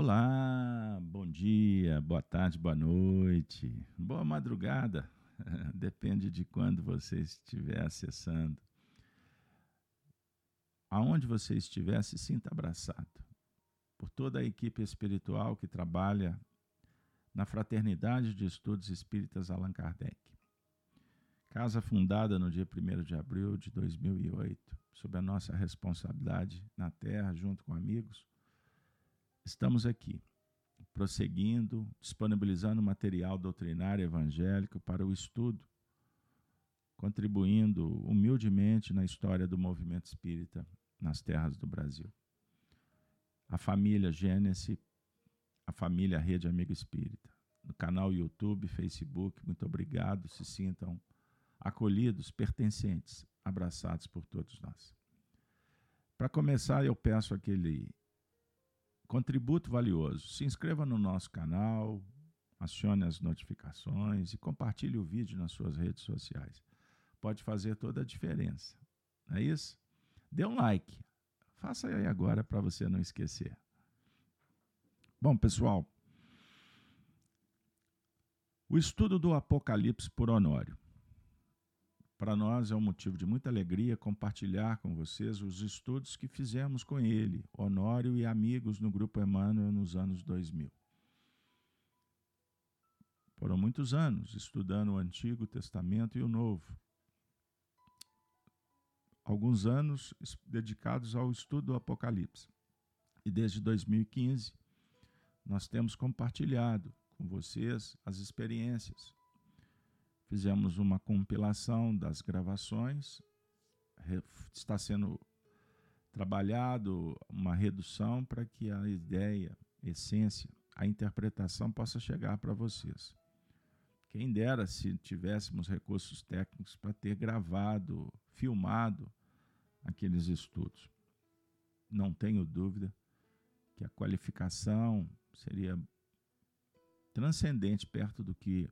Olá, bom dia, boa tarde, boa noite, boa madrugada, depende de quando você estiver acessando. Aonde você estiver, se sinta abraçado por toda a equipe espiritual que trabalha na Fraternidade de Estudos Espíritas Allan Kardec. Casa fundada no dia 1 de abril de 2008, sob a nossa responsabilidade na Terra, junto com amigos, estamos aqui, prosseguindo, disponibilizando material doutrinário evangélico para o estudo, contribuindo humildemente na história do movimento espírita nas terras do Brasil a família Gênesis, a família Rede Amigo Espírita. No canal YouTube, Facebook, muito obrigado. Se sintam acolhidos, pertencentes, abraçados por todos nós. Para começar, eu peço aquele contributo valioso. Se inscreva no nosso canal, acione as notificações e compartilhe o vídeo nas suas redes sociais. Pode fazer toda a diferença. Não é isso? Dê um like, Faça aí agora para você não esquecer. Bom, pessoal, o estudo do Apocalipse por Honório. Para nós é um motivo de muita alegria compartilhar com vocês os estudos que fizemos com ele, Honório e amigos no Grupo Emmanuel nos anos 2000. Foram muitos anos estudando o Antigo Testamento e o Novo alguns anos dedicados ao estudo do Apocalipse. E desde 2015, nós temos compartilhado com vocês as experiências. Fizemos uma compilação das gravações, está sendo trabalhado uma redução para que a ideia, essência, a interpretação possa chegar para vocês. Quem dera se tivéssemos recursos técnicos para ter gravado, filmado aqueles estudos. Não tenho dúvida que a qualificação seria transcendente perto do que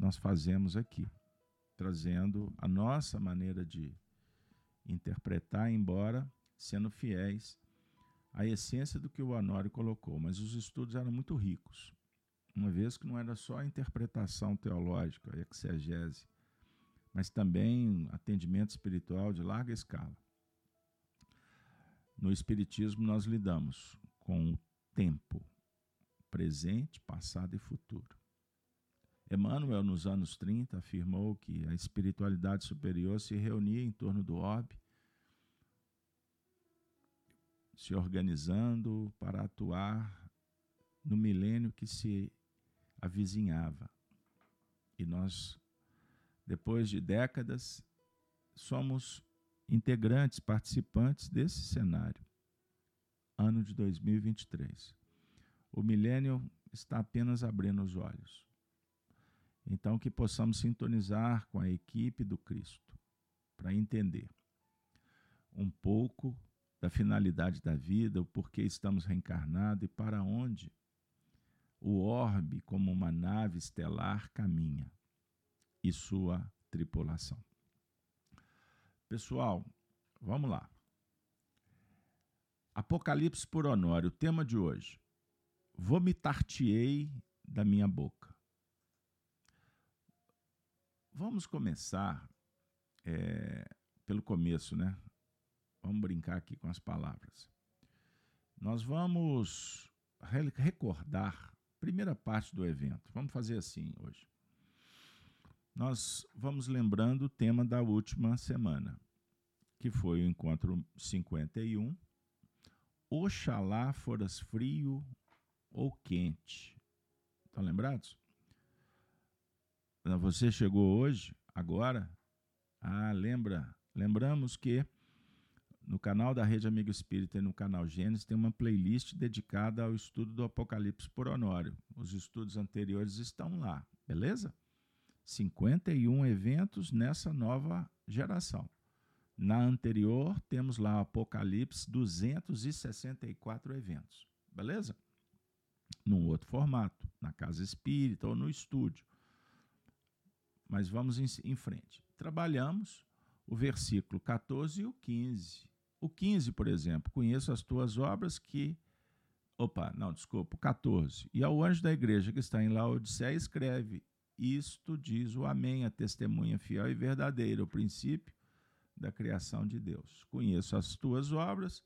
nós fazemos aqui, trazendo a nossa maneira de interpretar, embora sendo fiéis à essência do que o Honório colocou. Mas os estudos eram muito ricos, uma vez que não era só a interpretação teológica, a exegese, mas também atendimento espiritual de larga escala. No Espiritismo, nós lidamos com o tempo, presente, passado e futuro. Emmanuel, nos anos 30, afirmou que a espiritualidade superior se reunia em torno do orbe, se organizando para atuar no milênio que se avizinhava. E nós depois de décadas, somos integrantes, participantes desse cenário. Ano de 2023. O milênio está apenas abrindo os olhos. Então, que possamos sintonizar com a equipe do Cristo para entender um pouco da finalidade da vida, o porquê estamos reencarnados e para onde o orbe, como uma nave estelar, caminha e sua tripulação. Pessoal, vamos lá. Apocalipse por Honório, o tema de hoje. Vomitar-te-ei da minha boca. Vamos começar é, pelo começo, né? Vamos brincar aqui com as palavras. Nós vamos recordar primeira parte do evento. Vamos fazer assim hoje nós vamos lembrando o tema da última semana, que foi o encontro 51. Oxalá foras frio ou quente. Estão lembrados? Você chegou hoje, agora? Ah, lembra? Lembramos que no canal da Rede Amigo Espírita e no canal Gênesis tem uma playlist dedicada ao estudo do Apocalipse por Honório. Os estudos anteriores estão lá, beleza? 51 eventos nessa nova geração. Na anterior, temos lá Apocalipse 264 eventos. Beleza? Num outro formato, na casa espírita ou no estúdio. Mas vamos em, em frente. Trabalhamos o versículo 14 e o 15. O 15, por exemplo, conheço as tuas obras que Opa, não, desculpa, 14. E ao anjo da igreja que está em Laodiceia, escreve: Isto diz o Amém, a testemunha fiel e verdadeira, o princípio da criação de Deus. Conheço as tuas obras,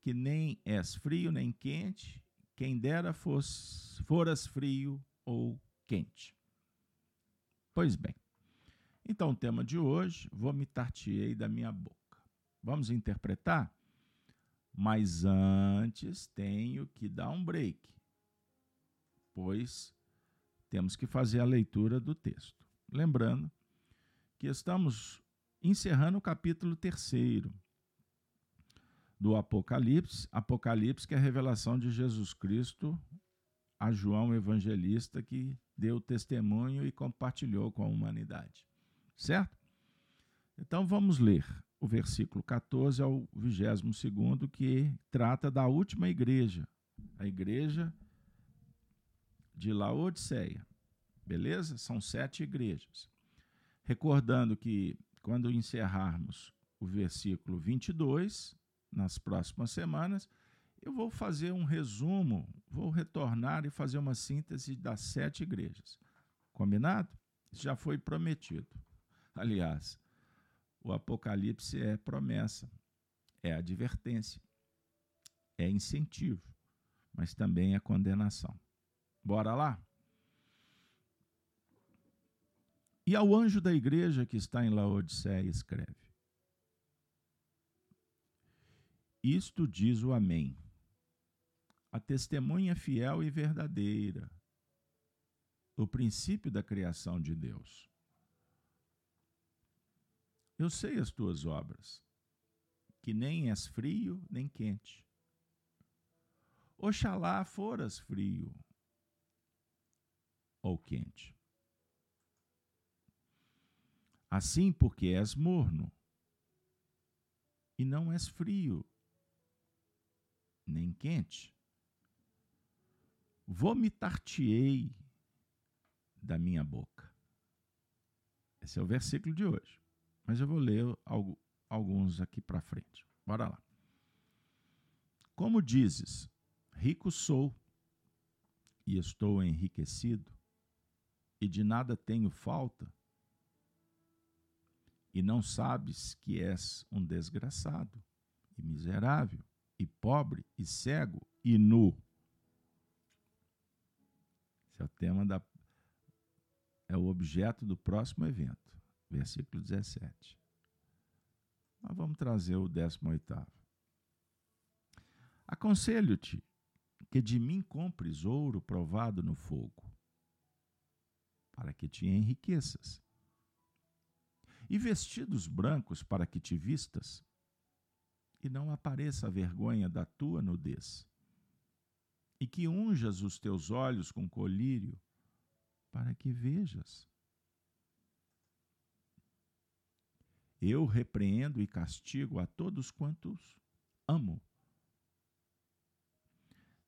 que nem és frio nem quente, quem dera fosse, foras frio ou quente. Pois bem, então o tema de hoje, vomitar-te-ei da minha boca. Vamos interpretar? Mas antes tenho que dar um break, pois temos que fazer a leitura do texto. Lembrando que estamos encerrando o capítulo terceiro do Apocalipse, Apocalipse que é a revelação de Jesus Cristo a João Evangelista que deu testemunho e compartilhou com a humanidade. Certo? Então vamos ler o versículo 14 ao 22, que trata da última igreja, a igreja de Laodiceia. Beleza? São sete igrejas. Recordando que quando encerrarmos o versículo 22, nas próximas semanas, eu vou fazer um resumo, vou retornar e fazer uma síntese das sete igrejas. Combinado? Isso já foi prometido. Aliás, o Apocalipse é promessa, é advertência, é incentivo, mas também é condenação. Bora lá? E ao anjo da igreja que está em Laodiceia, escreve: Isto diz o Amém, a testemunha fiel e verdadeira, o princípio da criação de Deus. Eu sei as tuas obras, que nem és frio nem quente. Oxalá foras frio ou quente. Assim, porque és morno e não és frio nem quente, vomitar-te-ei da minha boca. Esse é o versículo de hoje. Mas eu vou ler alguns aqui para frente. Bora lá. Como dizes, rico sou e estou enriquecido, e de nada tenho falta, e não sabes que és um desgraçado e miserável, e pobre, e cego, e nu. Esse é o tema da. É o objeto do próximo evento versículo 17. Mas vamos trazer o 18. Aconselho-te que de mim compres ouro provado no fogo, para que te enriqueças, e vestidos brancos para que te vistas, e não apareça a vergonha da tua nudez, e que unjas os teus olhos com colírio, para que vejas. Eu repreendo e castigo a todos quantos amo.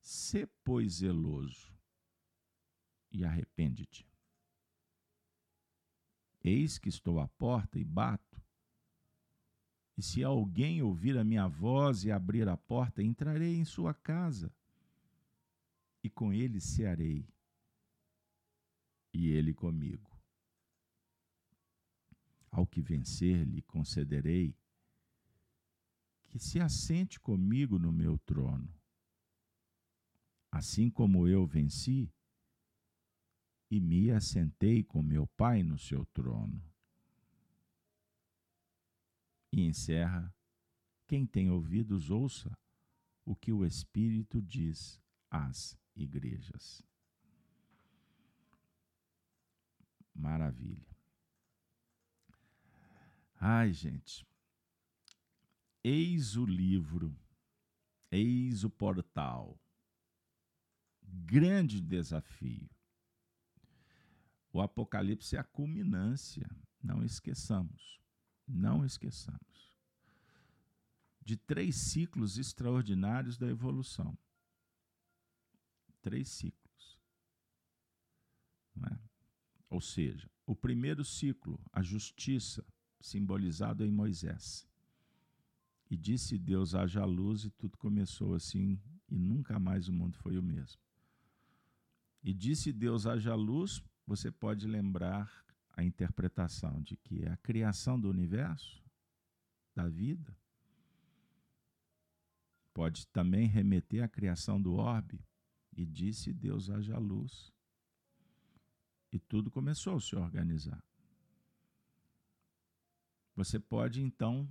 Sê, pois, zeloso e arrepende-te. Eis que estou à porta e bato. E se alguém ouvir a minha voz e abrir a porta, entrarei em sua casa e com ele cearei, e ele comigo. Ao que vencer, lhe concederei que se assente comigo no meu trono. Assim como eu venci e me assentei com meu Pai no seu trono. E encerra: quem tem ouvidos, ouça o que o Espírito diz às igrejas. Maravilha. Ai, gente. Eis o livro, eis o portal. Grande desafio. O Apocalipse é a culminância, não esqueçamos, não esqueçamos, de três ciclos extraordinários da evolução. Três ciclos. É? Ou seja, o primeiro ciclo, a justiça, simbolizado em Moisés. E disse Deus: haja luz, e tudo começou assim e nunca mais o mundo foi o mesmo. E disse Deus haja luz, você pode lembrar a interpretação de que é a criação do universo, da vida, pode também remeter à criação do orbe, e disse Deus haja luz. E tudo começou a se organizar. Você pode então,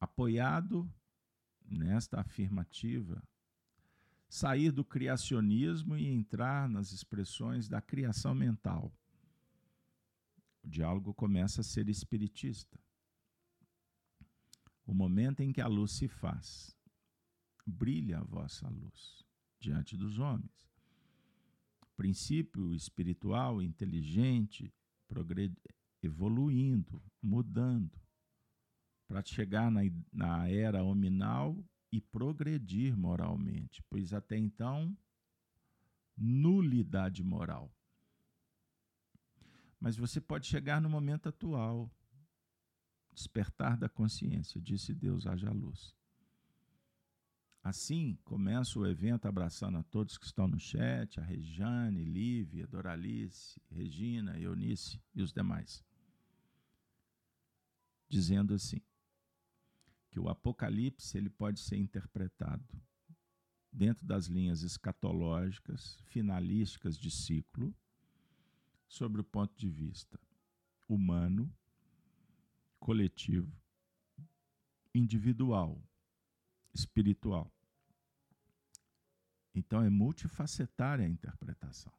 apoiado nesta afirmativa, sair do criacionismo e entrar nas expressões da criação mental. O diálogo começa a ser espiritista. O momento em que a luz se faz, brilha a vossa luz diante dos homens. Princípio espiritual, inteligente, evoluindo, mudando, para chegar na, na era hominal e progredir moralmente, pois até então, nulidade moral. Mas você pode chegar no momento atual, despertar da consciência, disse Deus, haja luz. Assim, começa o evento abraçando a todos que estão no chat, a Rejane, Lívia, Doralice, Regina, Eunice e os demais. Dizendo assim: que o Apocalipse ele pode ser interpretado dentro das linhas escatológicas, finalísticas de ciclo, sobre o ponto de vista humano, coletivo, individual, espiritual. Então é multifacetária a interpretação.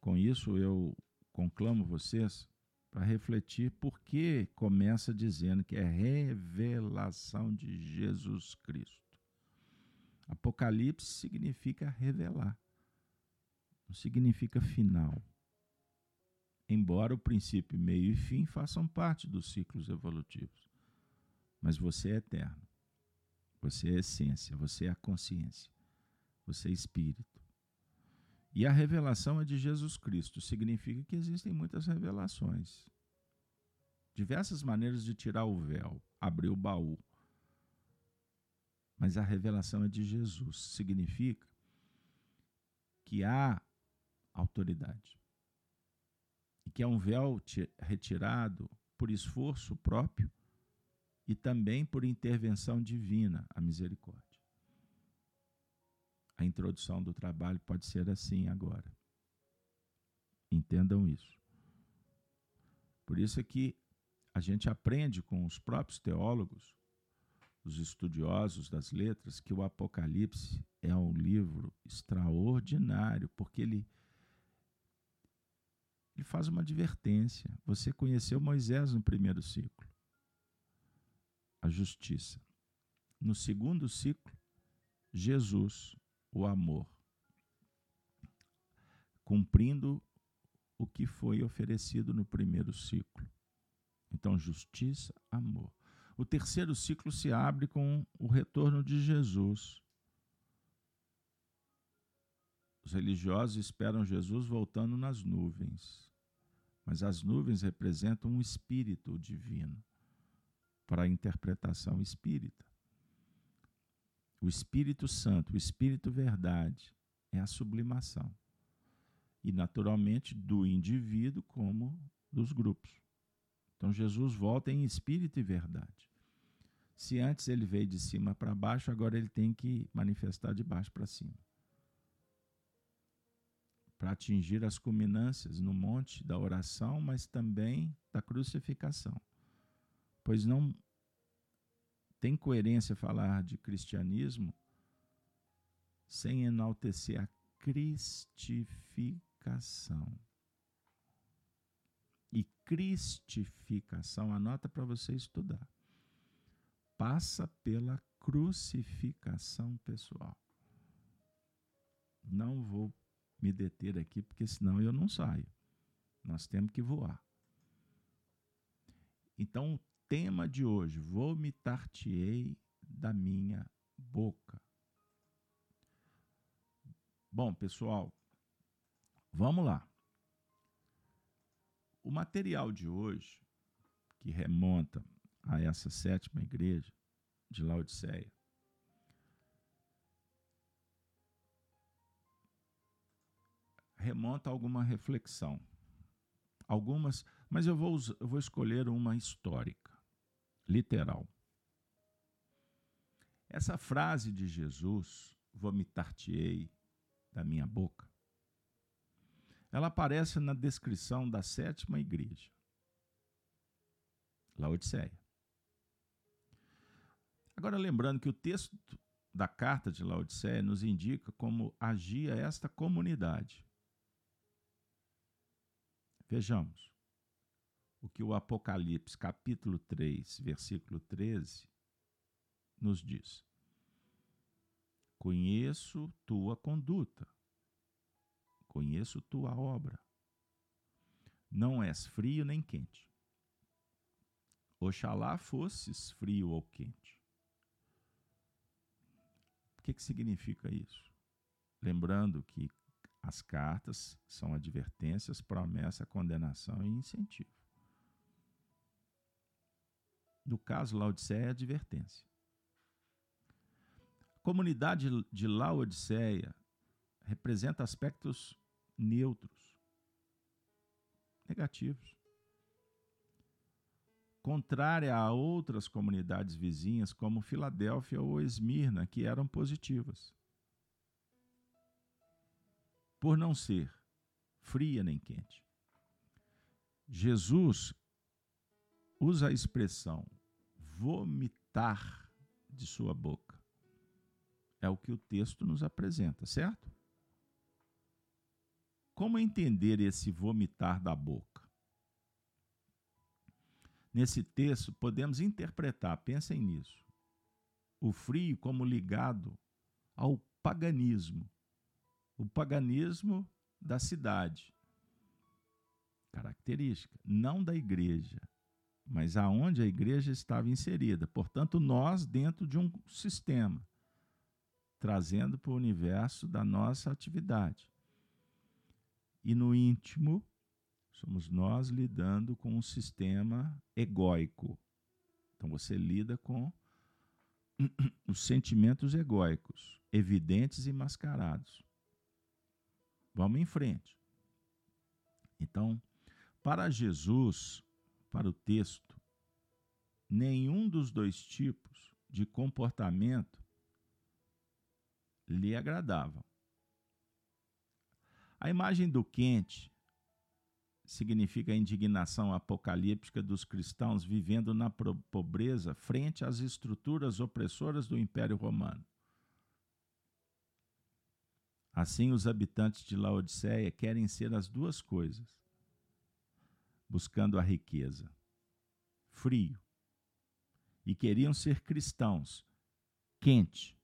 Com isso eu conclamo vocês para refletir por que começa dizendo que é revelação de Jesus Cristo. Apocalipse significa revelar, não significa final. Embora o princípio, meio e fim façam parte dos ciclos evolutivos. Mas você é eterno. Você é essência, você é a consciência, você é espírito. E a revelação é de Jesus Cristo. Significa que existem muitas revelações. Diversas maneiras de tirar o véu, abrir o baú. Mas a revelação é de Jesus. Significa que há autoridade. E que é um véu retirado por esforço próprio e também por intervenção divina, a misericórdia. A introdução do trabalho pode ser assim agora. Entendam isso. Por isso é que a gente aprende com os próprios teólogos, os estudiosos das letras, que o Apocalipse é um livro extraordinário, porque ele, ele faz uma advertência. Você conheceu Moisés no primeiro ciclo, a justiça. No segundo ciclo, Jesus, o amor, cumprindo o que foi oferecido no primeiro ciclo. Então, justiça, amor. O terceiro ciclo se abre com o retorno de Jesus. Os religiosos esperam Jesus voltando nas nuvens, mas as nuvens representam um espírito divino para a interpretação espírita. O Espírito Santo, o Espírito Verdade, é a sublimação. E, naturalmente, do indivíduo como dos grupos. Então, Jesus volta em espírito e verdade. Se antes ele veio de cima para baixo, agora ele tem que manifestar de baixo para cima. Para atingir as culminâncias no monte da oração, mas também da crucificação. Pois não tem coerência falar de cristianismo sem enaltecer a cristificação. E cristificação, anota para você estudar, passa pela crucificação pessoal. Não vou me deter aqui, porque senão eu não saio. Nós temos que voar. Então, tema de hoje: vomitar-te-ei da minha boca. Bom, pessoal, vamos lá. O material de hoje, que remonta a essa sétima igreja de Laodiceia, remonta a alguma reflexão. Algumas, mas eu vou, eu vou escolher uma histórica literal. Essa frase de Jesus, vomitar-te-ei da minha boca, ela aparece na descrição da sétima igreja, Laodiceia. Agora, lembrando que o texto da carta de Laodiceia nos indica como agia esta comunidade. Vejamos o que o Apocalipse, capítulo 3, versículo 13, nos diz. Conheço tua conduta, conheço tua obra. Não és frio nem quente. Oxalá fosses frio ou quente. O que, que significa isso? Lembrando que as cartas são advertências, promessa, condenação e incentivo. No caso, Laodiceia é advertência. A comunidade de Laodiceia representa aspectos neutros, negativos. Contrária a outras comunidades vizinhas, como Filadélfia ou Esmirna, que eram positivas. Por não ser fria nem quente. Jesus usa a expressão vomitar de sua boca. É o que o texto nos apresenta, certo? Como entender esse vomitar da boca? Nesse texto, podemos interpretar, pensem nisso, o frio como ligado ao paganismo, o paganismo da cidade. Característica, não da igreja, mas aonde a igreja estava inserida. Portanto, nós dentro de um sistema, trazendo para o universo da nossa atividade. E no íntimo, somos nós lidando com um sistema egóico. Então você lida com os sentimentos egóicos, evidentes e mascarados. Vamos em frente. Então, para Jesus, para o texto, nenhum dos dois tipos de comportamento lhe agradava. A imagem do quente significa a indignação apocalíptica dos cristãos vivendo na pobreza frente às estruturas opressoras do Império Romano. Assim, os habitantes de Laodiceia querem ser as duas coisas buscando a riqueza. Frio. E queriam ser cristãos. Quente.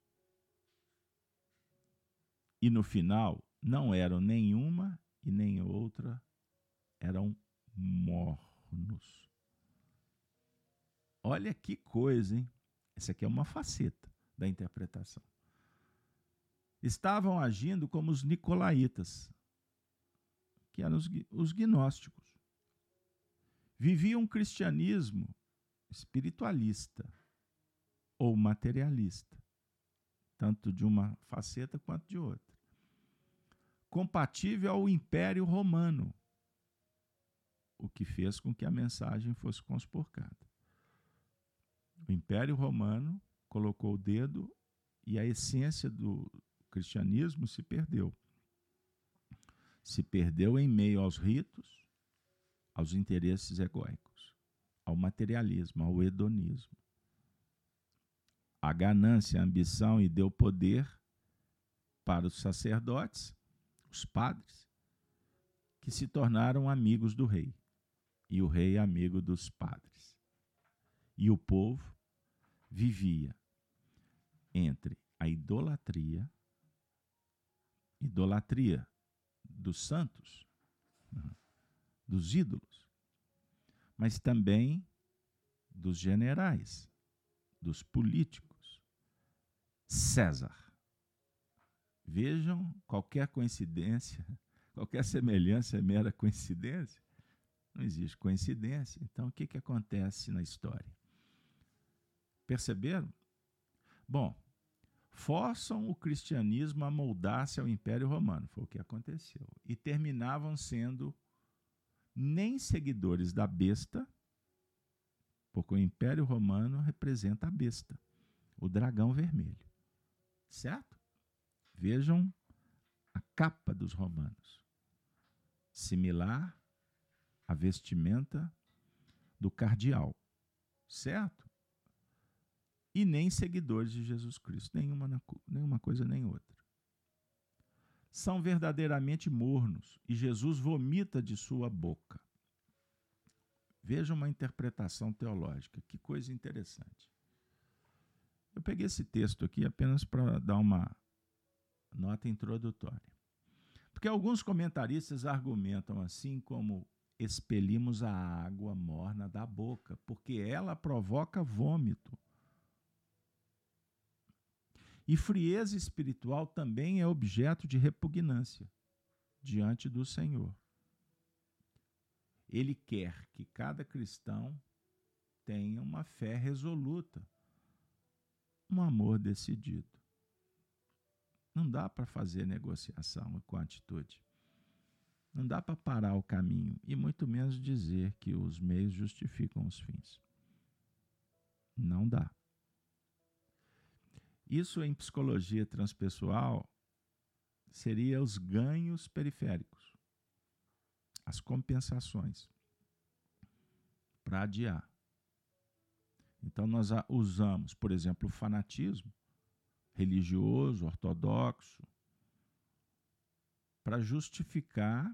E no final, não eram nenhuma e nem outra, eram mornos. Olha que coisa, hein? Essa aqui é uma faceta da interpretação. Estavam agindo como os nicolaítas, que eram os, os gnósticos vivia um cristianismo espiritualista ou materialista, tanto de uma faceta quanto de outra, compatível ao Império Romano, o que fez com que a mensagem fosse conspurcada. O Império Romano colocou o dedo e a essência do cristianismo se perdeu. Se perdeu em meio aos ritos, aos interesses egóicos, ao materialismo, ao hedonismo. A ganância, a ambição e deu poder para os sacerdotes, os padres, que se tornaram amigos do rei, e o rei amigo dos padres. E o povo vivia entre a idolatria, idolatria dos santos, dos ídolos, mas também dos generais, dos políticos. César. Vejam, qualquer coincidência, qualquer semelhança é mera coincidência. Não existe coincidência. Então, o que, que acontece na história? Perceberam? Bom, forçam o cristianismo a moldar-se ao Império Romano. Foi o que aconteceu. E terminavam sendo nem seguidores da besta, porque o Império Romano representa a besta, o dragão vermelho. Certo? Vejam a capa dos romanos, similar à vestimenta do cardeal. Certo? e nem seguidores de Jesus Cristo, nenhuma, nenhuma coisa nem outra. São verdadeiramente mornos e Jesus vomita de sua boca. Veja uma interpretação teológica, que coisa interessante. Eu peguei esse texto aqui apenas para dar uma nota introdutória. Porque alguns comentaristas argumentam assim como expelimos a água morna da boca, porque ela provoca vômito. E frieza espiritual também é objeto de repugnância diante do Senhor. Ele quer que cada cristão tenha uma fé resoluta, um amor decidido. Não dá para fazer negociação com atitude. Não dá para parar o caminho e muito menos dizer que os meios justificam os fins. Não dá. Isso em psicologia transpessoal seria os ganhos periféricos, as compensações para adiar. Então nós usamos, por exemplo, o fanatismo religioso, ortodoxo, para justificar,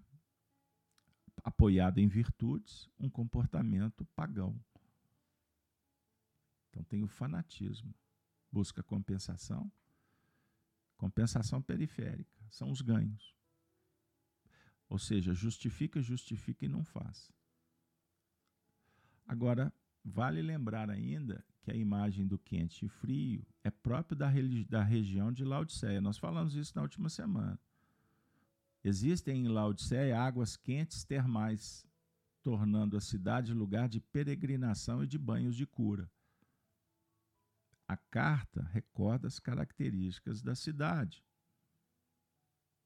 apoiado em virtudes, um comportamento pagão. Então tem o fanatismo busca compensação. Compensação periférica são os ganhos. Ou seja, justifica, justifica e não faz. Agora, vale lembrar ainda que a imagem do quente e frio é próprio da, da região de Laodiceia. Nós falamos isso na última semana. Existem em Laodiceia águas quentes termais, tornando a cidade lugar de peregrinação e de banhos de cura. A carta recorda as características da cidade.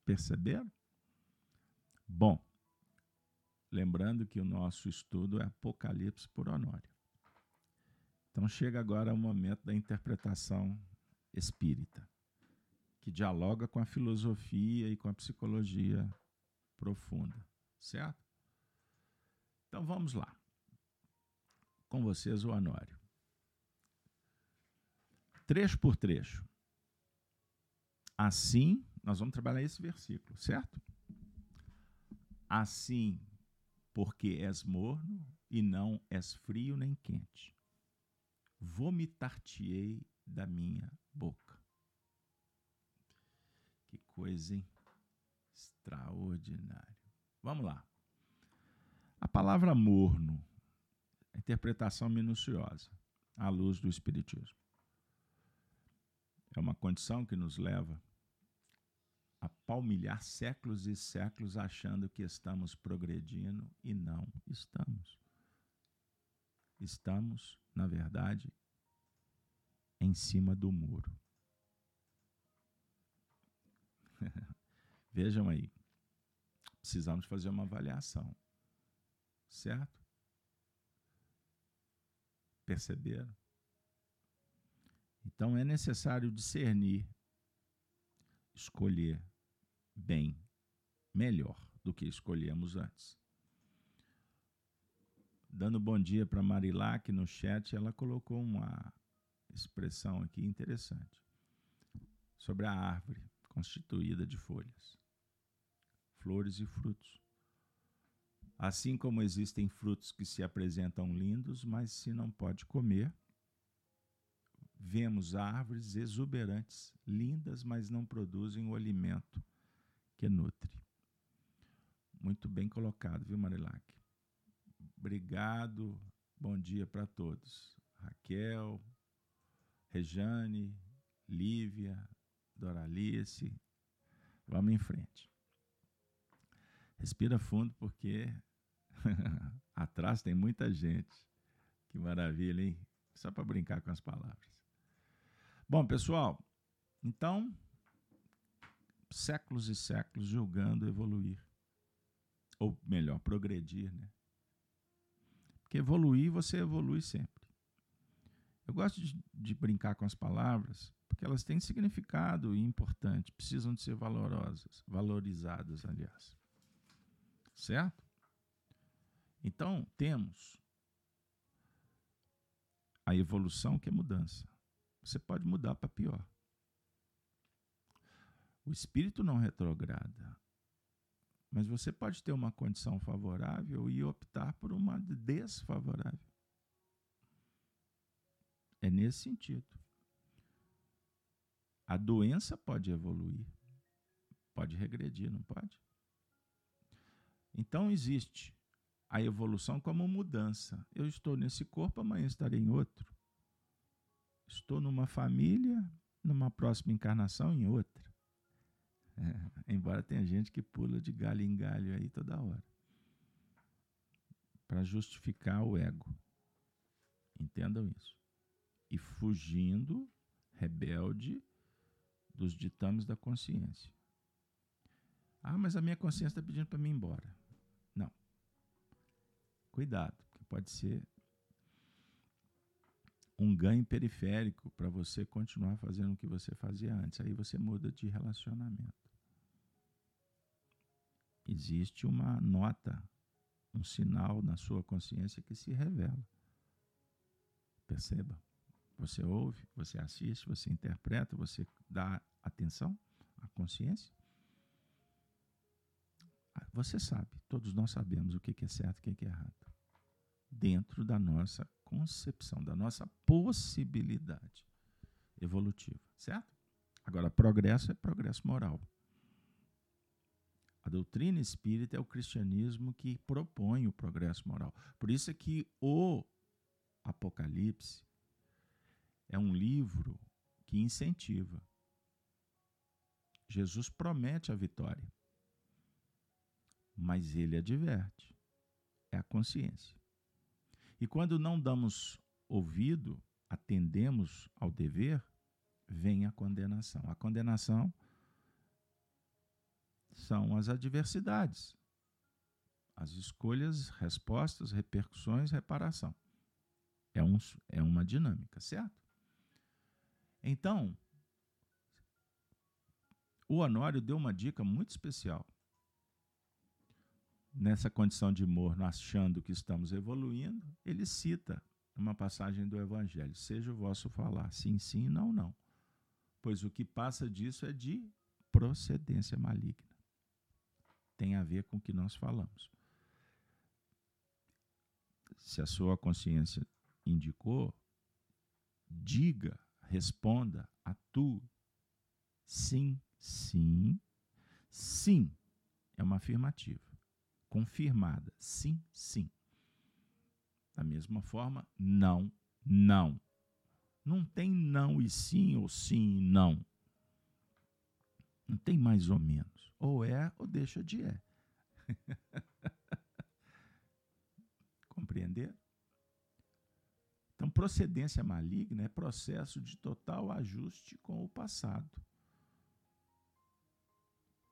Perceberam? Bom, lembrando que o nosso estudo é Apocalipse por Honório. Então chega agora o momento da interpretação espírita, que dialoga com a filosofia e com a psicologia profunda, certo? Então vamos lá. Com vocês, o Honório trecho por trecho. Assim, nós vamos trabalhar esse versículo, certo? Assim, porque és morno e não és frio nem quente, vomitar-te-ei da minha boca. Que coisa, hein? Vamos lá. A palavra morno, interpretação minuciosa, à luz do Espiritismo. É uma condição que nos leva a palmilhar séculos e séculos achando que estamos progredindo e não estamos. Estamos, na verdade, em cima do muro. Vejam aí. Precisamos fazer uma avaliação. Certo? Perceberam? Então é necessário discernir, escolher bem, melhor do que escolhemos antes. Dando bom dia para Marilac no chat, ela colocou uma expressão aqui interessante sobre a árvore constituída de folhas, flores e frutos. Assim como existem frutos que se apresentam lindos, mas se não pode comer, vemos árvores exuberantes, lindas, mas não produzem o alimento que nutre. Muito bem colocado, viu, Marilac? Obrigado, bom dia para todos. Raquel, Rejane, Lívia, Doralice, vamos em frente. Respira fundo porque atrás tem muita gente. Que maravilha, hein? Só para brincar com as palavras. Bom, pessoal, Então, séculos e séculos julgando evoluir. Ou melhor, progredir, né? Porque evoluir, você evolui sempre. Eu gosto de, de brincar com as palavras, porque elas têm significado importante, precisam de ser valorosas, valorizadas, aliás. Certo? Então, temos a evolução que é mudança. Você pode mudar para pior. O espírito não retrograda. Mas você pode ter uma condição favorável e optar por uma desfavorável. É nesse sentido. A doença pode evoluir, pode regredir, não pode? Então existe a evolução como mudança. Eu estou nesse corpo, amanhã estarei em outro. Estou numa família, numa próxima encarnação, em outra. É, embora tenha gente que pula de galho em galho aí toda hora. Para justificar o ego. Entendam isso. E fugindo, rebelde, dos ditames da consciência. Ah, mas a minha consciência está pedindo para mim ir embora. Não. Cuidado, porque pode ser um ganho periférico para você continuar fazendo o que você fazia antes. Aí você muda de relacionamento existe uma nota, um sinal na sua consciência que se revela. Perceba. Você ouve, você assiste, você interpreta, você dá atenção à consciência. Ah, você sabe, todos nós sabemos o que é certo e o que é errado. Dentro da nossa concepção, da nossa possibilidade evolutiva, certo? Agora, progresso é progresso moral. A doutrina espírita é o cristianismo que propõe o progresso moral. Por isso é que o Apocalipse é um livro que incentiva. Jesus promete a vitória, mas ele adverte. É a consciência. E quando não damos ouvido, atendemos ao dever, vem a condenação. A condenação são as adversidades, as escolhas, respostas, repercussões, reparação. É, um, é uma dinâmica, certo? Então, o Honório deu uma dica muito especial. Nessa condição de morno, achando que estamos evoluindo, ele cita uma passagem do Evangelho: Seja o vosso falar, sim, sim, não, não. Pois o que passa disso é de procedência maligna tem a ver com o que nós falamos. Se a sua consciência indicou, diga, responda, atue. Sim, sim, sim. É uma afirmativa. Confirmada. Sim, sim. Da mesma forma, não, não. Não tem não e sim, ou sim e não. Não tem mais ou menos. Ou é ou deixa de é. Compreender? Então, procedência maligna é processo de total ajuste com o passado.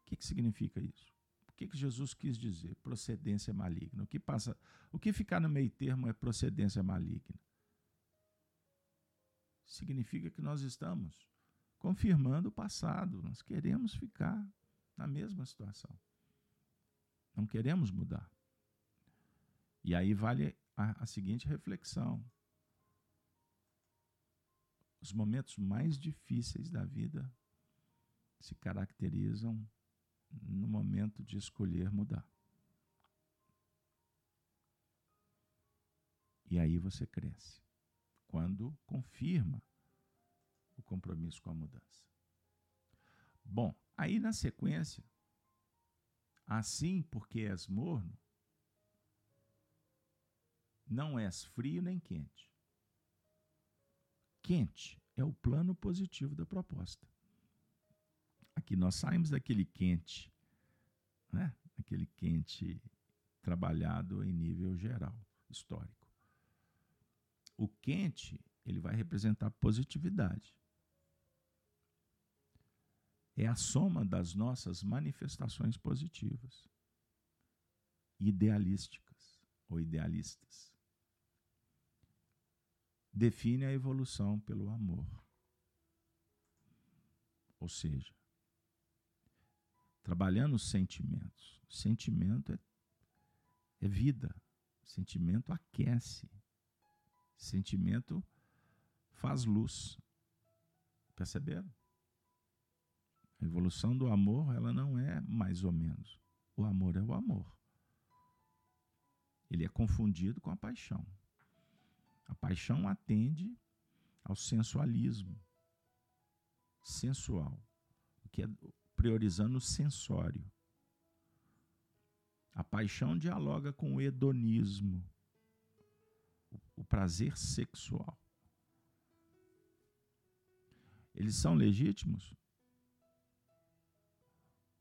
O que, que significa isso? O que, que Jesus quis dizer? Procedência maligna. O que passa, o que ficar no meio termo é procedência maligna. Significa que nós estamos confirmando o passado. Nós queremos ficar na mesma situação. Não queremos mudar. E aí vale a, a seguinte reflexão: os momentos mais difíceis da vida se caracterizam no momento de escolher mudar. E aí você cresce. Quando confirma o compromisso com a mudança. Bom, aí na sequência, assim porque és morno, não és frio nem quente. Quente é o plano positivo da proposta. Aqui nós saímos daquele quente, né? aquele quente trabalhado em nível geral, histórico. O quente, ele vai representar positividade. é a soma das nossas manifestações positivas, idealísticas ou idealistas. Define a evolução pelo amor. Ou seja, trabalhando os sentimentos. Sentimento é, é vida. Sentimento aquece. Sentimento faz luz. Perceberam? A evolução do amor, ela não é mais ou menos. O amor é o amor. Ele é confundido com a paixão. A paixão atende ao sensualismo sensual, o que é priorizando o sensório. A paixão dialoga com o hedonismo, o prazer sexual. Eles são legítimos?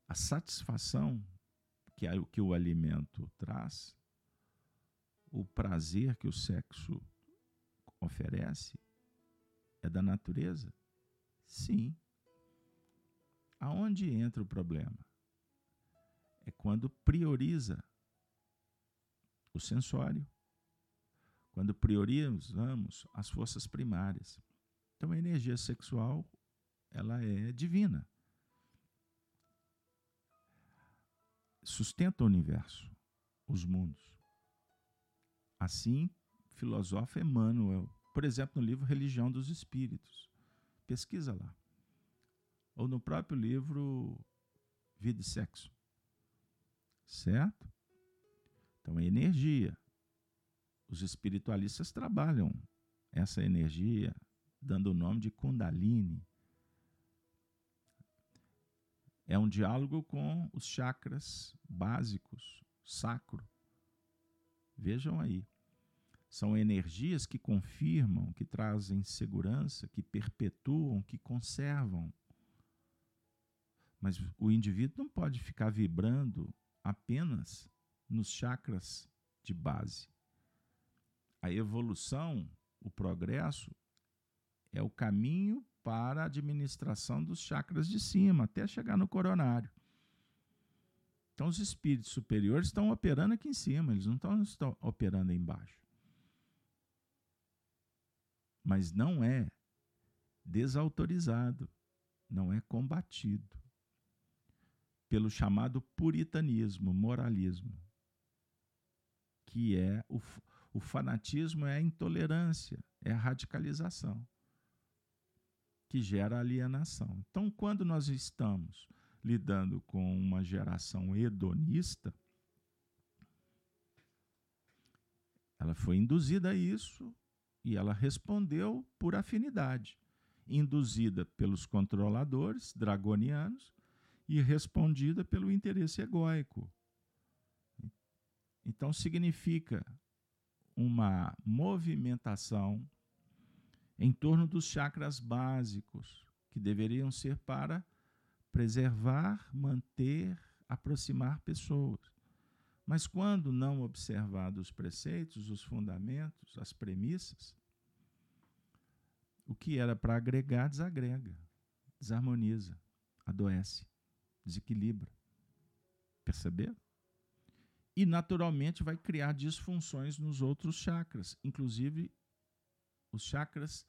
A satisfação que, é o, que o alimento traz, o prazer que o sexo oferece, é da natureza? Sim. Aonde entra o problema? É quando prioriza o sensório, quando priorizamos as forças primárias. Então a energia sexual, ela é divina. Sustenta o universo, os mundos. Assim filosofa Emmanuel, por exemplo, no livro Religião dos Espíritos. Pesquisa lá ou no próprio livro Vida e Sexo. Certo? Então, é energia. Os espiritualistas trabalham essa energia dando o nome de Kundalini. É um diálogo com os chakras básicos, sacro. Vejam aí. São energias que confirmam, que trazem segurança, que perpetuam, que conservam mas o indivíduo não pode ficar vibrando apenas nos chakras de base. A evolução, o progresso, é o caminho para a administração dos chakras de cima, até chegar no coronário. Então, os espíritos superiores estão operando aqui em cima, eles não estão, estão operando aí embaixo. Mas não é desautorizado, não é combatido pelo chamado puritanismo, moralismo, que é o, o fanatismo é a intolerância, é a radicalização, que gera alienação. Então, quando nós estamos lidando com uma geração hedonista, ela foi induzida a isso e ela respondeu por afinidade, induzida pelos controladores dragonianos e respondida pelo interesse egóico. Então, significa uma movimentação em torno dos chakras básicos, que deveriam ser para preservar, manter, aproximar pessoas. Mas quando não observados os preceitos, os fundamentos, as premissas, o que era para agregar, desagrega, desarmoniza, adoece desequilibra. Perceberam? E naturalmente vai criar disfunções nos outros chakras, inclusive os chakras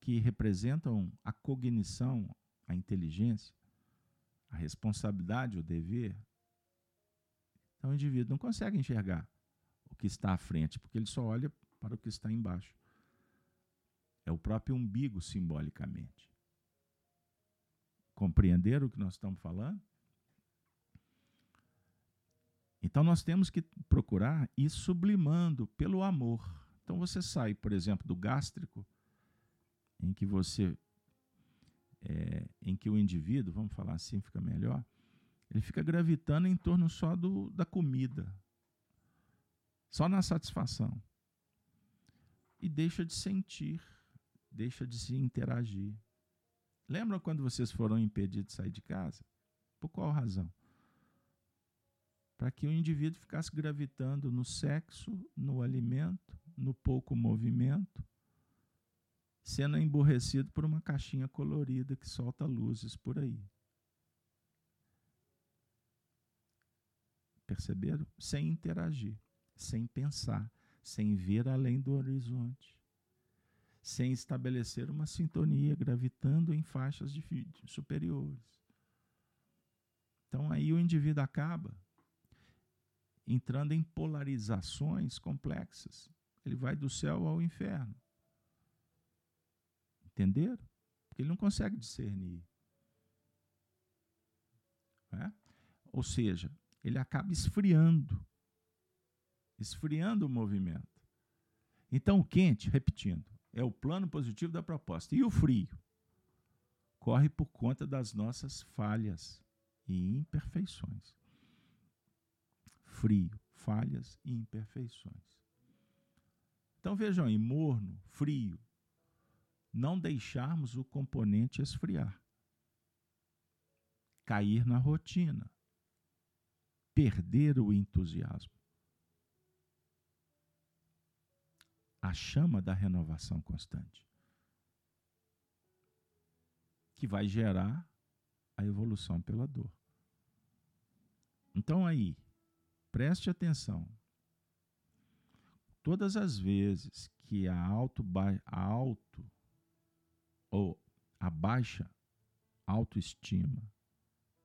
que representam a cognição, a inteligência, a responsabilidade, o dever. Então o indivíduo não consegue enxergar o que está à frente, porque ele só olha para o que está embaixo. É o próprio umbigo simbolicamente. Compreenderam o que nós estamos falando? Então nós temos que procurar ir sublimando pelo amor. Então você sai, por exemplo, do gástrico, em que você, é, em que o indivíduo, vamos falar assim, fica melhor, ele fica gravitando em torno só do, da comida, só na satisfação. E deixa de sentir, deixa de se interagir. Lembram quando vocês foram impedidos de sair de casa? Por qual razão? Para que o indivíduo ficasse gravitando no sexo, no alimento, no pouco movimento, sendo emborrecido por uma caixinha colorida que solta luzes por aí. Perceberam? Sem interagir, sem pensar, sem ver além do horizonte, sem estabelecer uma sintonia gravitando em faixas superiores. Então aí o indivíduo acaba entrando em polarizações complexas. Ele vai do céu ao inferno. Entenderam? Porque ele não consegue discernir. É? Ou seja, ele acaba esfriando esfriando o movimento. Então, o quente, repetindo, é o plano positivo da proposta. E o frio? Corre por conta das nossas falhas e imperfeições. Frio, falhas e imperfeições. Então vejam aí, morno, frio, não deixarmos o componente esfriar, cair na rotina, perder o entusiasmo. A chama da renovação constante, que vai gerar a evolução pela dor. Então aí, preste atenção. Todas as vezes que a alto, a alto ou a baixa autoestima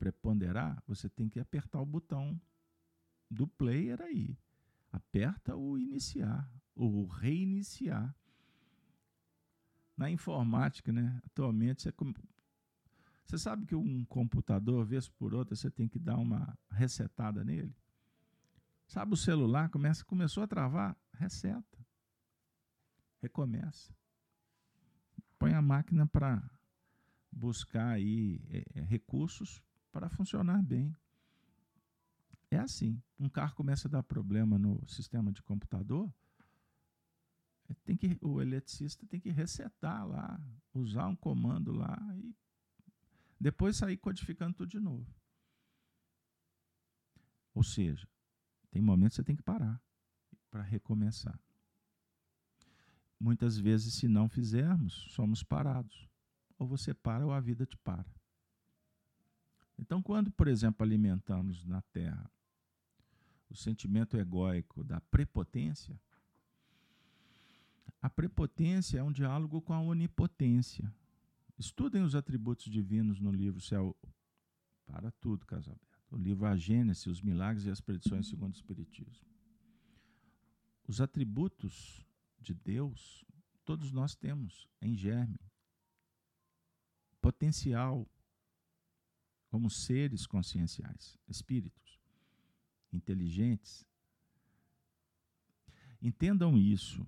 preponderar, você tem que apertar o botão do player aí. Aperta o iniciar, ou reiniciar. Na informática, né? Atualmente, você, você sabe que um computador, vez por outra, você tem que dar uma resetada nele? Sabe o celular começa, começou a travar? Reseta. Recomeça põe a máquina para buscar aí é, é, recursos para funcionar bem. É assim. Um carro começa a dar problema no sistema de computador, tem que, o eletricista tem que resetar lá, usar um comando lá e depois sair codificando tudo de novo. Ou seja, tem momentos que você tem que parar para recomeçar. Muitas vezes, se não fizermos, somos parados. Ou você para ou a vida te para. Então, quando, por exemplo, alimentamos na Terra o sentimento egóico da prepotência, a prepotência é um diálogo com a onipotência. Estudem os atributos divinos no livro Céu para tudo, Casalberto. O livro A Gênese, os Milagres e as Predições segundo o Espiritismo. Os atributos de Deus, todos nós temos em germe. Potencial como seres conscienciais, espíritos, inteligentes. Entendam isso.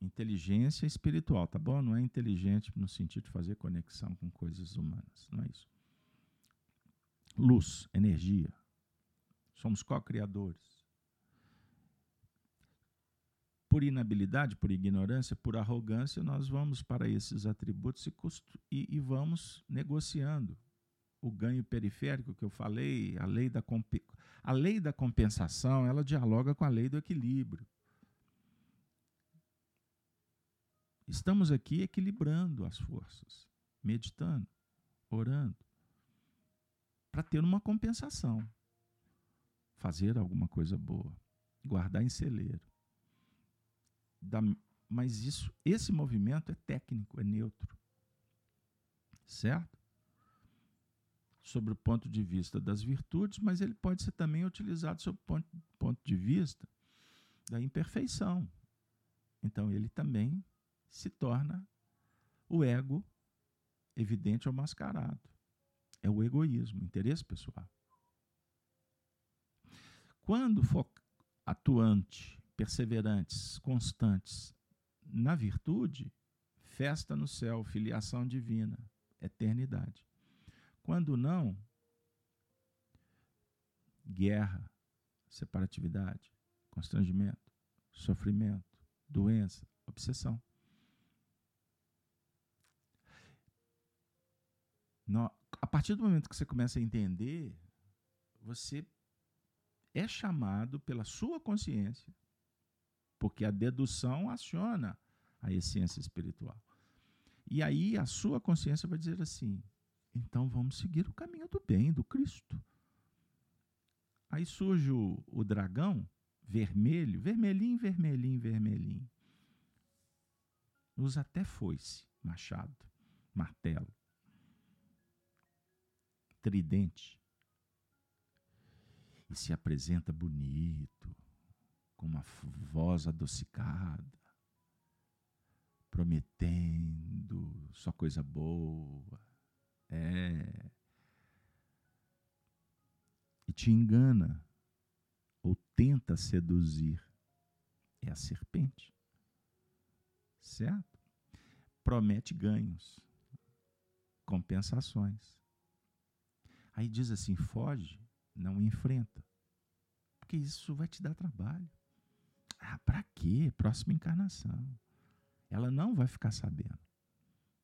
Inteligência espiritual, tá bom? Não é inteligente no sentido de fazer conexão com coisas humanas, não é isso. Luz, energia. Somos co-criadores por inabilidade, por ignorância, por arrogância, nós vamos para esses atributos e, e, e vamos negociando o ganho periférico que eu falei, a lei, da a lei da compensação, ela dialoga com a lei do equilíbrio. Estamos aqui equilibrando as forças, meditando, orando, para ter uma compensação, fazer alguma coisa boa, guardar em celeiro da, mas isso, esse movimento é técnico, é neutro. Certo? Sobre o ponto de vista das virtudes, mas ele pode ser também utilizado sob o ponto, ponto de vista da imperfeição. Então ele também se torna o ego evidente ou mascarado. É o egoísmo, interesse pessoal. Quando atuante perseverantes, constantes na virtude, festa no céu, filiação divina, eternidade. Quando não, guerra, separatividade, constrangimento, sofrimento, doença, obsessão. A partir do momento que você começa a entender, você é chamado pela sua consciência porque a dedução aciona a essência espiritual. E aí a sua consciência vai dizer assim: então vamos seguir o caminho do bem, do Cristo. Aí surge o, o dragão vermelho, vermelhinho, vermelhinho, vermelhinho. Usa até foice, machado, martelo, tridente. E se apresenta bonito, com uma voz adocicada, prometendo só coisa boa. É. E te engana ou tenta seduzir. É a serpente. Certo? Promete ganhos, compensações. Aí diz assim: foge, não enfrenta. Porque isso vai te dar trabalho. Ah, para quê? Próxima encarnação. Ela não vai ficar sabendo.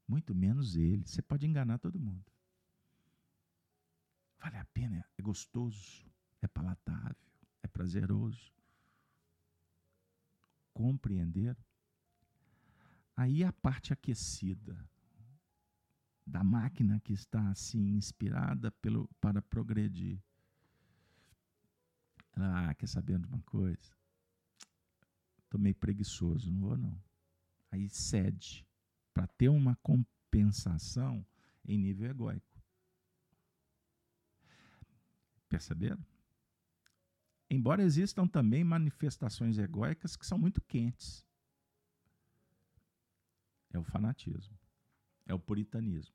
Muito menos ele. Você pode enganar todo mundo. Vale a pena, é gostoso, é palatável, é prazeroso. Compreender? Aí a parte aquecida da máquina que está assim inspirada pelo, para progredir. Ah, quer saber de uma coisa? Estou meio preguiçoso, não vou não. Aí cede para ter uma compensação em nível egóico. Perceberam? Embora existam também manifestações egóicas que são muito quentes. É o fanatismo, é o puritanismo.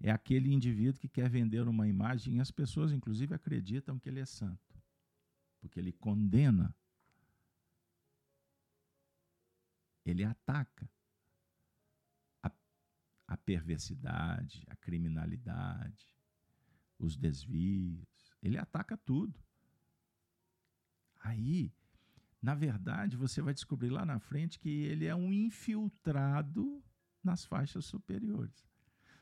É aquele indivíduo que quer vender uma imagem e as pessoas, inclusive, acreditam que ele é santo, porque ele condena, ele ataca a, a perversidade, a criminalidade, os desvios, ele ataca tudo. Aí, na verdade, você vai descobrir lá na frente que ele é um infiltrado nas faixas superiores.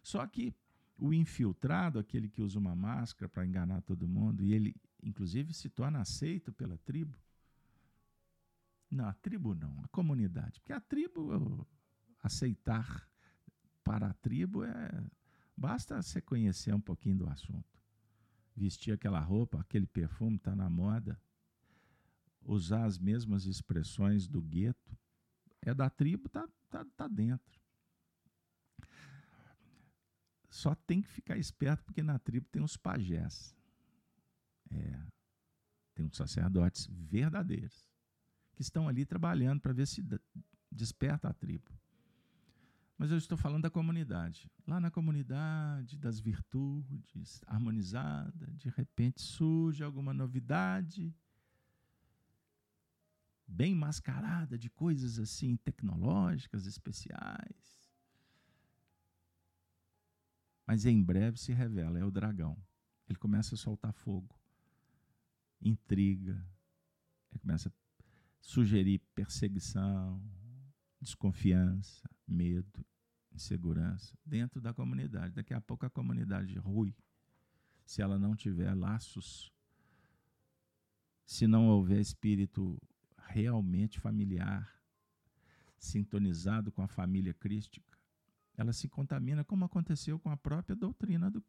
Só que o infiltrado, aquele que usa uma máscara para enganar todo mundo, e ele, inclusive, se torna aceito pela tribo. Não, a tribo não, a comunidade. Porque a tribo, aceitar para a tribo é. Basta você conhecer um pouquinho do assunto vestir aquela roupa, aquele perfume está na moda, usar as mesmas expressões do gueto, é da tribo, tá, tá, tá dentro. Só tem que ficar esperto porque na tribo tem os pajés. É, tem os sacerdotes verdadeiros que estão ali trabalhando para ver se desperta a tribo. Mas eu estou falando da comunidade. Lá na comunidade das virtudes, harmonizada, de repente surge alguma novidade, bem mascarada de coisas assim tecnológicas, especiais. Mas em breve se revela, é o dragão. Ele começa a soltar fogo, intriga, ele começa a sugerir perseguição, desconfiança, medo, insegurança dentro da comunidade. Daqui a pouco a comunidade rui se ela não tiver laços, se não houver espírito realmente familiar, sintonizado com a família crística, ela se contamina como aconteceu com a própria doutrina do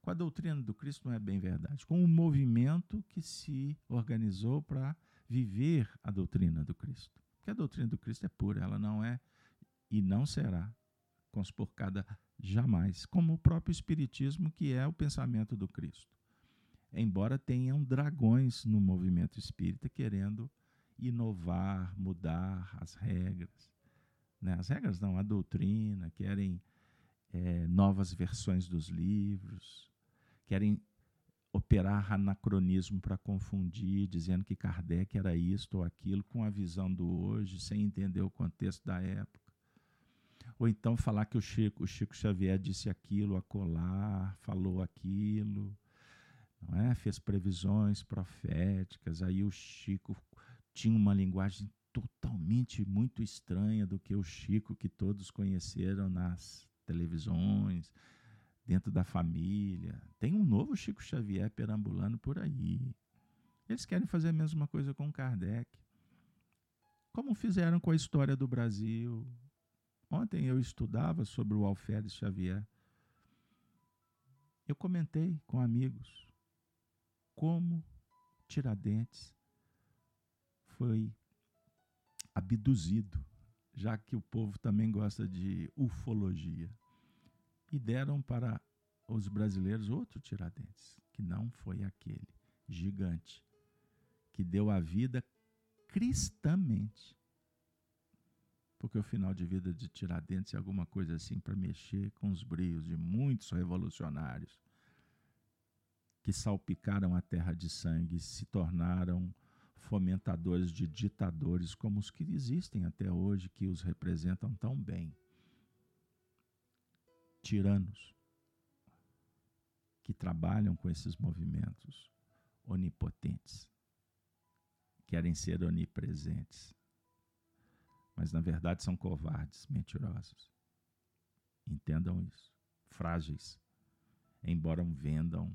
com a doutrina do Cristo não é bem verdade, com o movimento que se organizou para viver a doutrina do Cristo. Porque a doutrina do Cristo é pura, ela não é e não será conspurcada jamais, como o próprio Espiritismo, que é o pensamento do Cristo. Embora tenham dragões no movimento espírita querendo inovar, mudar as regras. Né? As regras não, a doutrina, querem é, novas versões dos livros, querem operar anacronismo para confundir, dizendo que Kardec era isto ou aquilo com a visão do hoje, sem entender o contexto da época. Ou então falar que o Chico, o Chico Xavier disse aquilo, acolá, falou aquilo, não é? Fez previsões proféticas. Aí o Chico tinha uma linguagem totalmente muito estranha do que o Chico que todos conheceram nas televisões, dentro da família. Tem um novo Chico Xavier perambulando por aí. Eles querem fazer a mesma coisa com Kardec. Como fizeram com a história do Brasil, Ontem eu estudava sobre o Alferes Xavier. Eu comentei com amigos como Tiradentes foi abduzido, já que o povo também gosta de ufologia. E deram para os brasileiros outro Tiradentes, que não foi aquele gigante, que deu a vida cristamente. Porque o final de vida de Tiradentes é alguma coisa assim para mexer com os brios de muitos revolucionários que salpicaram a terra de sangue se tornaram fomentadores de ditadores como os que existem até hoje, que os representam tão bem. Tiranos que trabalham com esses movimentos onipotentes, querem ser onipresentes, mas na verdade são covardes, mentirosos. Entendam isso. Frágeis, embora vendam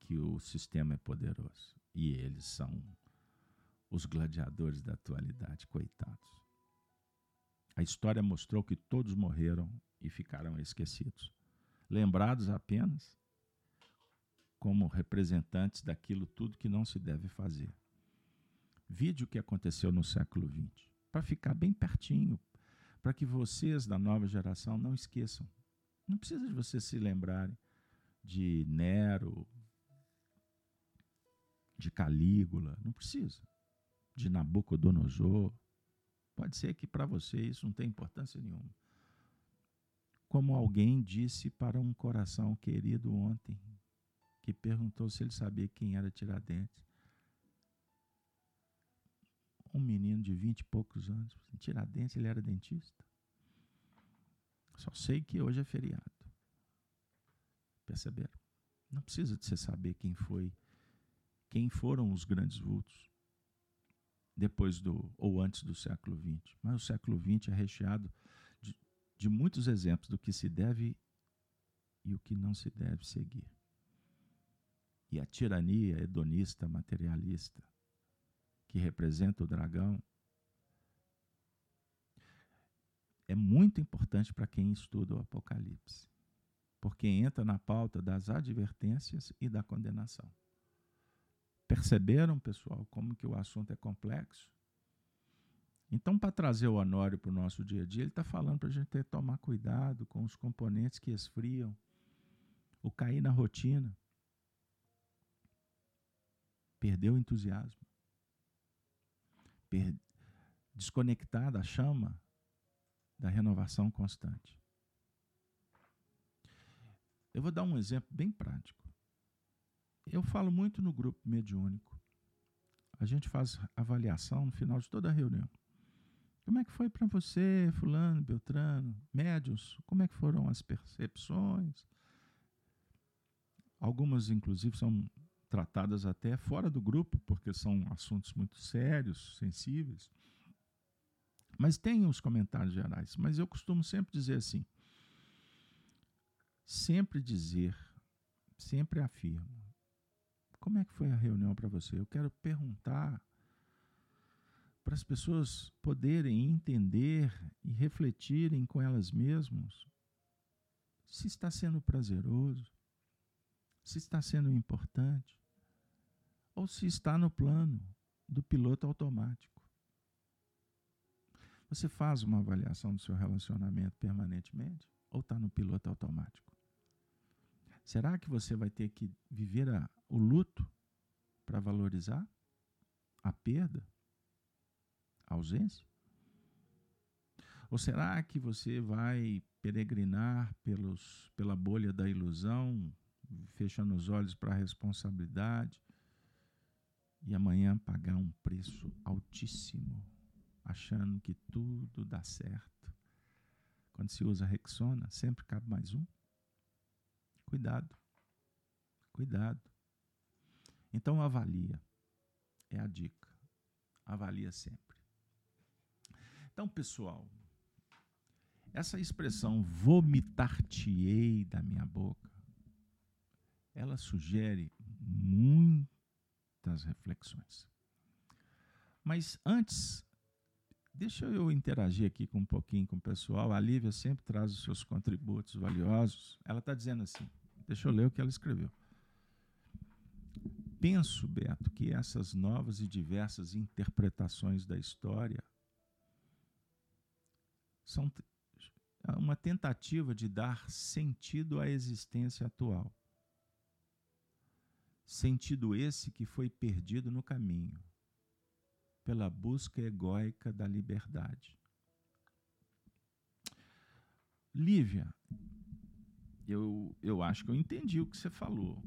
que o sistema é poderoso. E eles são os gladiadores da atualidade, coitados. A história mostrou que todos morreram e ficaram esquecidos, lembrados apenas como representantes daquilo tudo que não se deve fazer. Vide o que aconteceu no século XX, para ficar bem pertinho, para que vocês da nova geração não esqueçam. Não precisa de vocês se lembrarem de Nero, de Calígula, não precisa de Nabucodonosor. Pode ser que para você isso não tenha importância nenhuma. Como alguém disse para um coração querido ontem, que perguntou se ele sabia quem era Tiradentes. Um menino de vinte e poucos anos. Tiradentes, ele era dentista. Só sei que hoje é feriado. Perceberam? Não precisa de você saber quem foi, quem foram os grandes vultos depois do ou antes do século XX. Mas o século XX é recheado de, de muitos exemplos do que se deve e o que não se deve seguir. E a tirania hedonista materialista, que representa o dragão, é muito importante para quem estuda o Apocalipse, porque entra na pauta das advertências e da condenação. Perceberam, pessoal, como que o assunto é complexo? Então, para trazer o Honório para o nosso dia a dia, ele está falando para a gente ter tomar cuidado com os componentes que esfriam, o cair na rotina, perder o entusiasmo, per desconectar da chama da renovação constante. Eu vou dar um exemplo bem prático. Eu falo muito no grupo mediúnico. A gente faz avaliação no final de toda a reunião. Como é que foi para você, fulano, Beltrano, médios? Como é que foram as percepções? Algumas, inclusive, são tratadas até fora do grupo, porque são assuntos muito sérios, sensíveis. Mas tem os comentários gerais. Mas eu costumo sempre dizer assim: sempre dizer, sempre afirmo, como é que foi a reunião para você? Eu quero perguntar para as pessoas poderem entender e refletirem com elas mesmas se está sendo prazeroso, se está sendo importante, ou se está no plano do piloto automático. Você faz uma avaliação do seu relacionamento permanentemente ou está no piloto automático? Será que você vai ter que viver a, o luto para valorizar a perda, a ausência? Ou será que você vai peregrinar pelos, pela bolha da ilusão, fechando os olhos para a responsabilidade e amanhã pagar um preço altíssimo, achando que tudo dá certo? Quando se usa Rexona, sempre cabe mais um. Cuidado. Cuidado. Então avalia. É a dica. Avalia sempre. Então, pessoal, essa expressão vomitar-te-ei da minha boca, ela sugere muitas reflexões. Mas antes Deixa eu interagir aqui com um pouquinho com o pessoal. A Lívia sempre traz os seus contributos valiosos. Ela está dizendo assim: deixa eu ler o que ela escreveu. Penso, Beto, que essas novas e diversas interpretações da história são uma tentativa de dar sentido à existência atual. Sentido esse que foi perdido no caminho pela busca egóica da liberdade. Lívia, eu, eu acho que eu entendi o que você falou.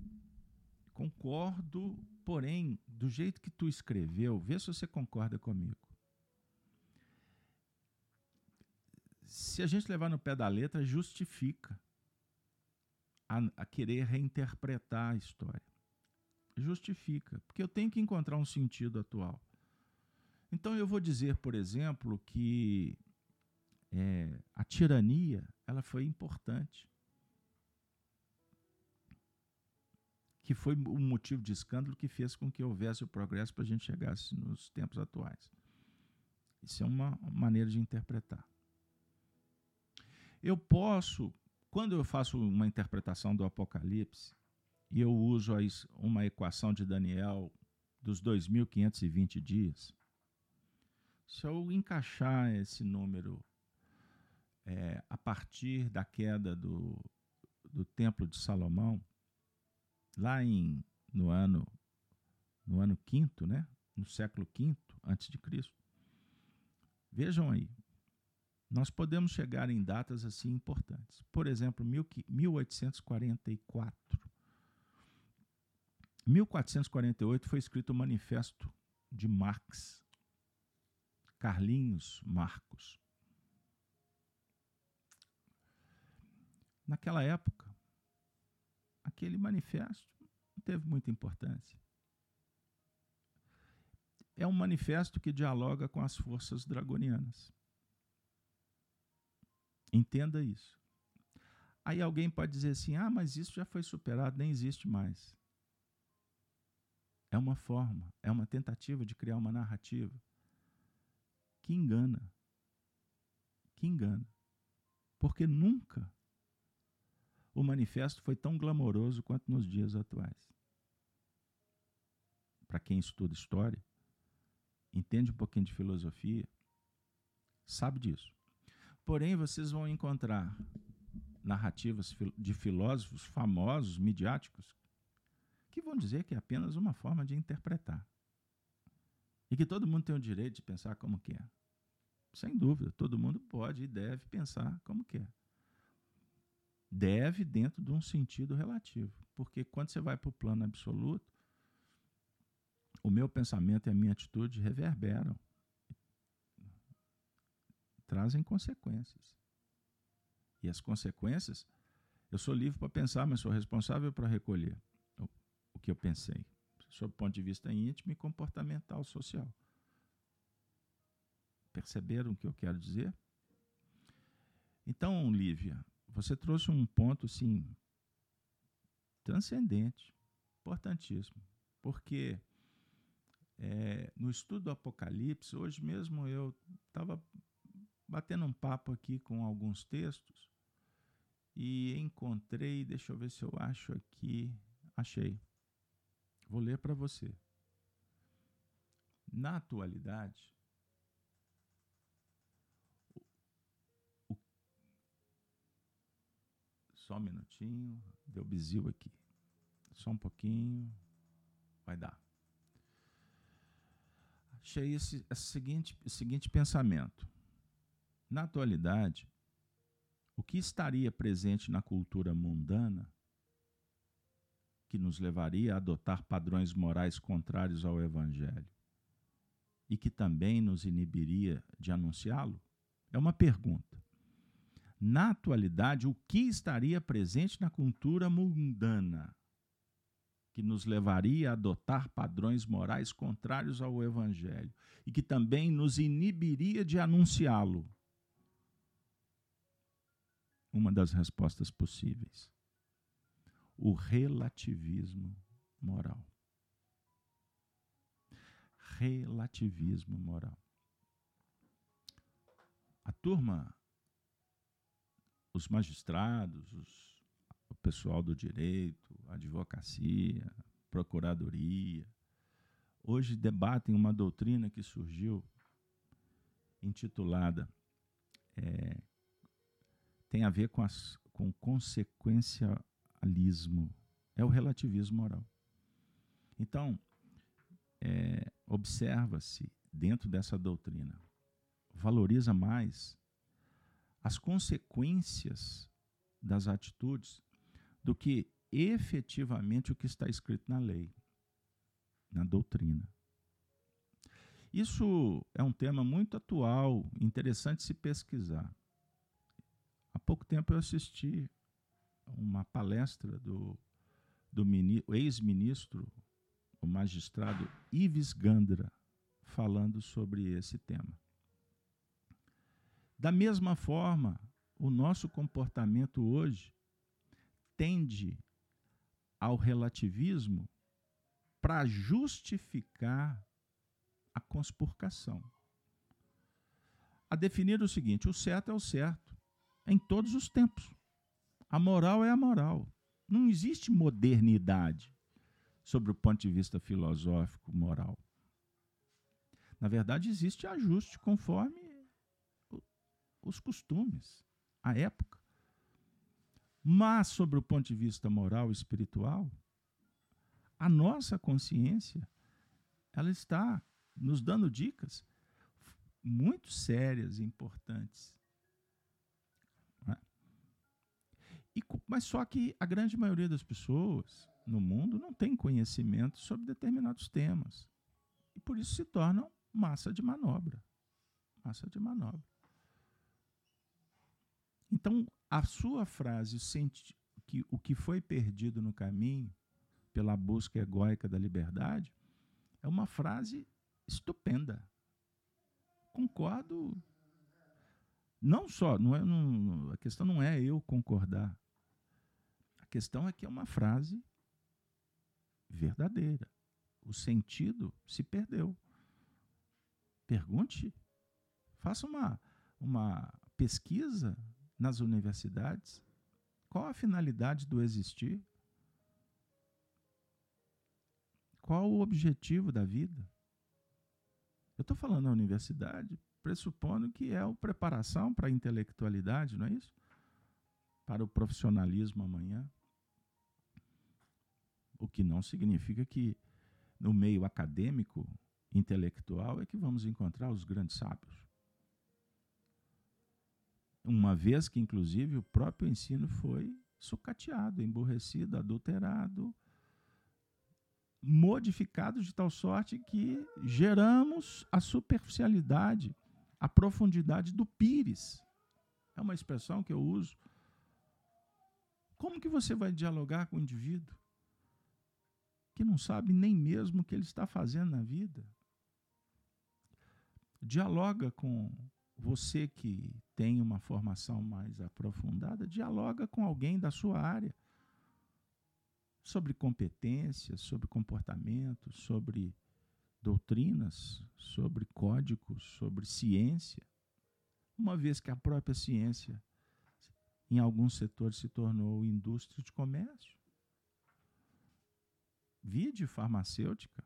Concordo, porém, do jeito que tu escreveu, vê se você concorda comigo. Se a gente levar no pé da letra, justifica a, a querer reinterpretar a história. Justifica, porque eu tenho que encontrar um sentido atual. Então eu vou dizer, por exemplo, que é, a tirania ela foi importante. Que foi o motivo de escândalo que fez com que houvesse o progresso para a gente chegasse nos tempos atuais. Isso é uma maneira de interpretar. Eu posso, quando eu faço uma interpretação do Apocalipse, e eu uso uma equação de Daniel dos 2.520 dias, se eu encaixar esse número é, a partir da queda do, do Templo de Salomão, lá em, no ano no ano quinto, né? no século V antes de Cristo. Vejam aí, nós podemos chegar em datas assim importantes. Por exemplo, 1844. 1448 foi escrito o Manifesto de Marx, Carlinhos Marcos. Naquela época, aquele manifesto não teve muita importância. É um manifesto que dialoga com as forças dragonianas. Entenda isso. Aí alguém pode dizer assim: ah, mas isso já foi superado, nem existe mais. É uma forma, é uma tentativa de criar uma narrativa que engana. Que engana. Porque nunca o manifesto foi tão glamouroso quanto nos dias atuais. Para quem estuda história, entende um pouquinho de filosofia, sabe disso. Porém, vocês vão encontrar narrativas de filósofos famosos, midiáticos, que vão dizer que é apenas uma forma de interpretar. E que todo mundo tem o direito de pensar como quer. Sem dúvida, todo mundo pode e deve pensar como quer. Deve dentro de um sentido relativo. Porque quando você vai para o plano absoluto, o meu pensamento e a minha atitude reverberam. Trazem consequências. E as consequências, eu sou livre para pensar, mas sou responsável para recolher o, que eu pensei sob o ponto de vista íntimo e comportamental social. Perceberam o que eu quero dizer? Então, Lívia, você trouxe um ponto, sim, transcendente, importantíssimo, porque é, no estudo do Apocalipse, hoje mesmo eu estava batendo um papo aqui com alguns textos e encontrei, deixa eu ver se eu acho aqui, achei. Vou ler para você. Na atualidade, só um minutinho, deu bizil aqui. Só um pouquinho, vai dar. Achei esse, esse seguinte, esse seguinte pensamento. Na atualidade, o que estaria presente na cultura mundana que nos levaria a adotar padrões morais contrários ao Evangelho e que também nos inibiria de anunciá-lo? É uma pergunta. Na atualidade, o que estaria presente na cultura mundana que nos levaria a adotar padrões morais contrários ao Evangelho e que também nos inibiria de anunciá-lo? Uma das respostas possíveis o relativismo moral. Relativismo moral. a turma, os magistrados, os, o pessoal do direito, advocacia, procuradoria, hoje debatem uma doutrina que surgiu intitulada é, tem a ver com, as, com consequencialismo, é o relativismo moral. Então, é, observa-se dentro dessa doutrina, valoriza mais as consequências das atitudes do que efetivamente o que está escrito na lei, na doutrina. Isso é um tema muito atual, interessante se pesquisar. Há pouco tempo eu assisti uma palestra do, do ex-ministro, o magistrado Ives Gandra, falando sobre esse tema. Da mesma forma, o nosso comportamento hoje tende ao relativismo para justificar a conspurcação. A definir o seguinte: o certo é o certo, em todos os tempos. A moral é a moral. Não existe modernidade sobre o ponto de vista filosófico, moral. Na verdade, existe ajuste conforme os costumes, a época. Mas, sobre o ponto de vista moral e espiritual, a nossa consciência ela está nos dando dicas muito sérias e importantes. É? E, mas só que a grande maioria das pessoas no mundo não tem conhecimento sobre determinados temas. E por isso se tornam massa de manobra. Massa de manobra. Então, a sua frase, que o que foi perdido no caminho pela busca egóica da liberdade, é uma frase estupenda. Concordo. Não só, não é, não, a questão não é eu concordar. A questão é que é uma frase verdadeira. O sentido se perdeu. Pergunte, faça uma, uma pesquisa nas universidades. Qual a finalidade do existir? Qual o objetivo da vida? Eu estou falando na universidade, pressupondo que é a preparação para a intelectualidade, não é isso? Para o profissionalismo amanhã. O que não significa que no meio acadêmico, intelectual, é que vamos encontrar os grandes sábios. Uma vez que, inclusive, o próprio ensino foi sucateado, emborrecido, adulterado, modificado de tal sorte que geramos a superficialidade, a profundidade do pires. É uma expressão que eu uso. Como que você vai dialogar com o indivíduo que não sabe nem mesmo o que ele está fazendo na vida? Dialoga com você que tem uma formação mais aprofundada, dialoga com alguém da sua área sobre competências, sobre comportamento, sobre doutrinas, sobre códigos, sobre ciência, uma vez que a própria ciência, em alguns setores, se tornou indústria de comércio. Vide farmacêutica,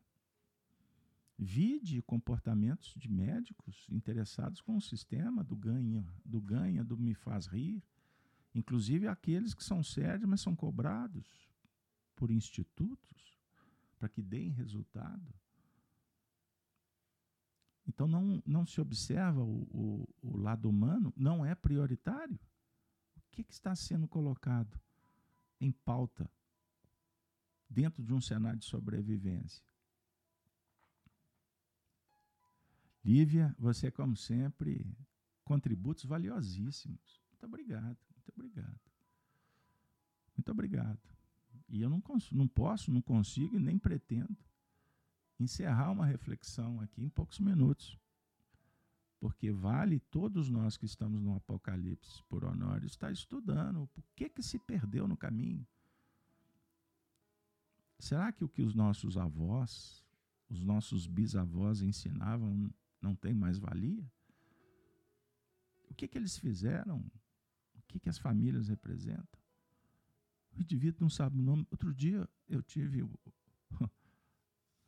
vide comportamentos de médicos interessados com o sistema do ganha, do ganha, do me faz rir, inclusive aqueles que são sérios, mas são cobrados por institutos para que deem resultado. Então não, não se observa o, o, o lado humano, não é prioritário. O que, que está sendo colocado em pauta dentro de um cenário de sobrevivência? Lívia, você, como sempre, contributos valiosíssimos. Muito obrigado, muito obrigado. Muito obrigado. E eu não, não posso, não consigo e nem pretendo encerrar uma reflexão aqui em poucos minutos. Porque vale todos nós que estamos no Apocalipse por Honório estar estudando o que, que se perdeu no caminho. Será que o que os nossos avós, os nossos bisavós ensinavam não tem mais valia? O que, que eles fizeram? O que, que as famílias representam? O indivíduo não sabe o nome. Outro dia eu tive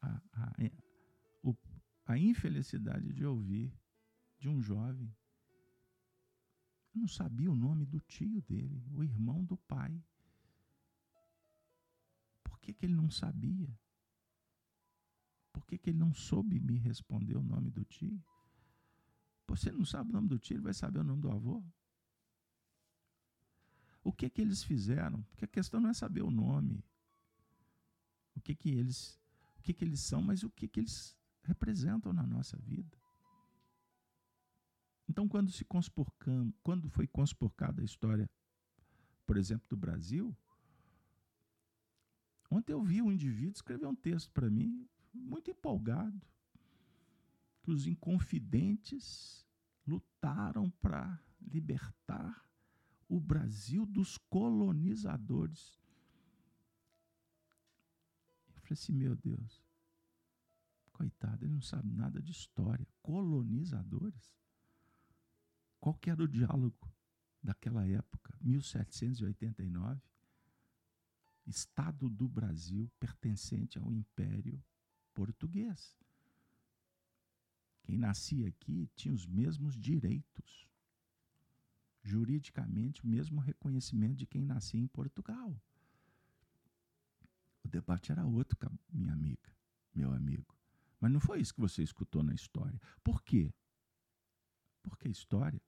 a, a, a infelicidade de ouvir de um jovem. Não sabia o nome do tio dele, o irmão do pai. Por que, que ele não sabia? Por que, que ele não soube me responder o nome do tio? Você não sabe o nome do tio, ele vai saber o nome do avô? O que que eles fizeram? Porque a questão não é saber o nome. O que que eles, o que que eles são, mas o que que eles representam na nossa vida. Então, quando se quando foi conspurcada a história, por exemplo, do Brasil, ontem eu vi um indivíduo escrever um texto para mim, muito empolgado, que os inconfidentes lutaram para libertar o Brasil dos colonizadores. Eu falei assim, meu Deus, coitado, ele não sabe nada de história. Colonizadores? Qual que era o diálogo daquela época, 1789? Estado do Brasil pertencente ao Império Português. Quem nascia aqui tinha os mesmos direitos juridicamente o mesmo reconhecimento de quem nascia em Portugal. O debate era outro, minha amiga, meu amigo. Mas não foi isso que você escutou na história. Por quê? Porque a história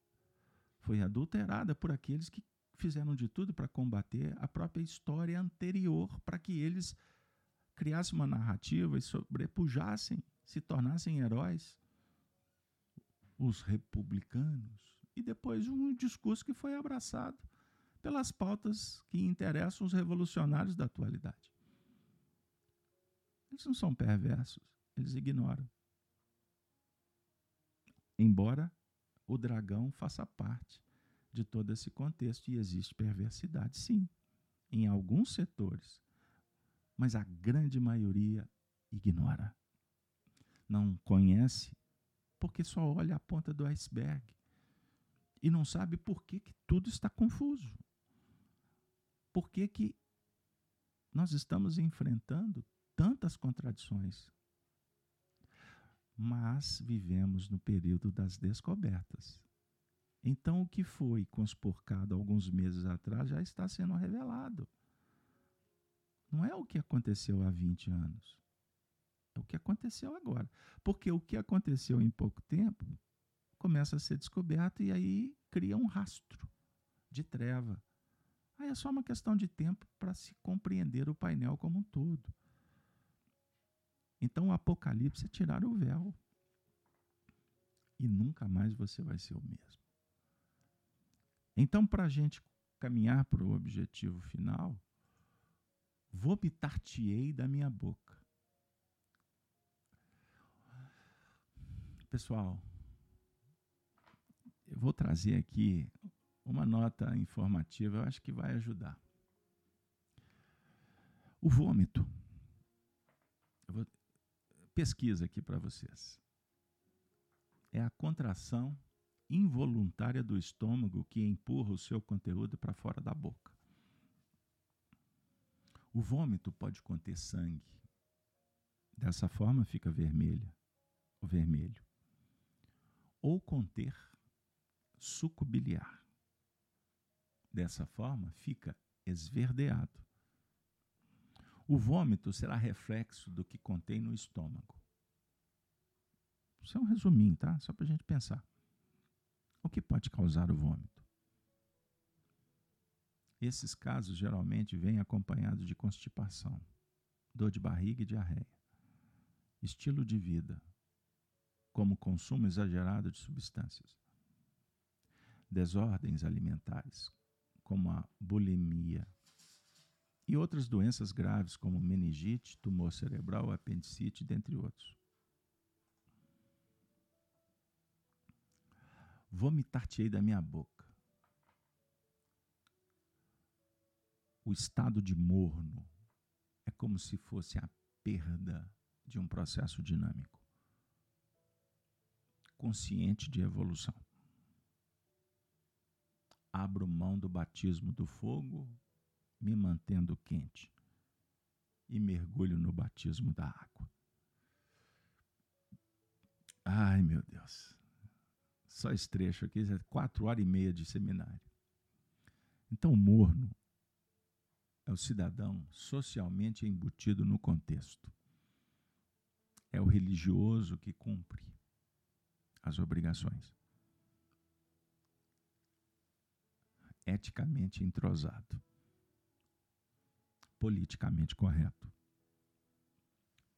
foi adulterada por aqueles que fizeram de tudo para combater a própria história anterior, para que eles criassem uma narrativa e sobrepujassem, se tornassem heróis. Os republicanos, e depois um discurso que foi abraçado pelas pautas que interessam os revolucionários da atualidade. Eles não são perversos, eles ignoram. Embora o dragão faça parte de todo esse contexto e existe perversidade, sim, em alguns setores, mas a grande maioria ignora. Não conhece porque só olha a ponta do iceberg e não sabe por que, que tudo está confuso. Por que, que nós estamos enfrentando tantas contradições? Mas vivemos no período das descobertas. Então, o que foi conspurcado alguns meses atrás já está sendo revelado. Não é o que aconteceu há 20 anos. É o que aconteceu agora. Porque o que aconteceu em pouco tempo começa a ser descoberto e aí cria um rastro de treva. Aí é só uma questão de tempo para se compreender o painel como um todo. Então o Apocalipse é tirar o véu. E nunca mais você vai ser o mesmo. Então, para a gente caminhar para o objetivo final, vomitar-te-ei da minha boca. Pessoal, eu vou trazer aqui uma nota informativa, eu acho que vai ajudar. O vômito. Eu vou pesquisa aqui para vocês. É a contração involuntária do estômago que empurra o seu conteúdo para fora da boca. O vômito pode conter sangue. Dessa forma fica vermelha, o vermelho. Ou conter suco biliar. Dessa forma, fica esverdeado. O vômito será reflexo do que contém no estômago. Isso é um resuminho, tá? Só para a gente pensar. O que pode causar o vômito? Esses casos geralmente vêm acompanhados de constipação, dor de barriga e diarreia. Estilo de vida, como consumo exagerado de substâncias desordens alimentares, como a bulimia, e outras doenças graves, como meningite, tumor cerebral, apendicite, dentre outros. Vomitar-te-ei da minha boca. O estado de morno é como se fosse a perda de um processo dinâmico, consciente de evolução. abro mão do batismo do fogo, me mantendo quente, e mergulho no batismo da água. Ai, meu Deus. Só esse trecho aqui, é quatro horas e meia de seminário. Então, morno é o cidadão socialmente embutido no contexto. É o religioso que cumpre as obrigações. Eticamente entrosado. Politicamente correto.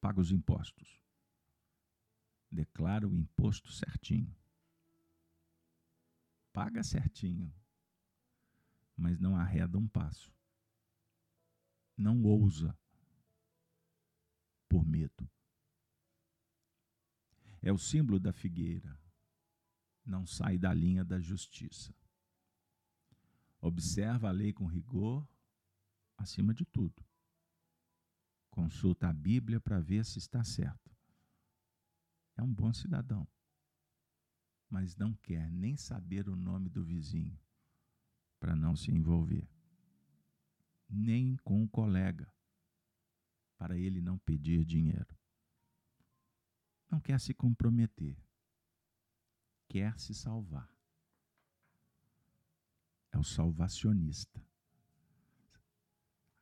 Paga os impostos. Declara o imposto certinho. Paga certinho. Mas não arreda um passo não ousa por medo. É o símbolo da figueira, não sai da linha da justiça. Observa a lei com rigor, acima de tudo. Consulta a Bíblia para ver se está certo. É um bom cidadão, mas não quer nem saber o nome do vizinho para não se envolver nem com o colega, para ele não pedir dinheiro. Não quer se comprometer, quer se salvar. É o salvacionista.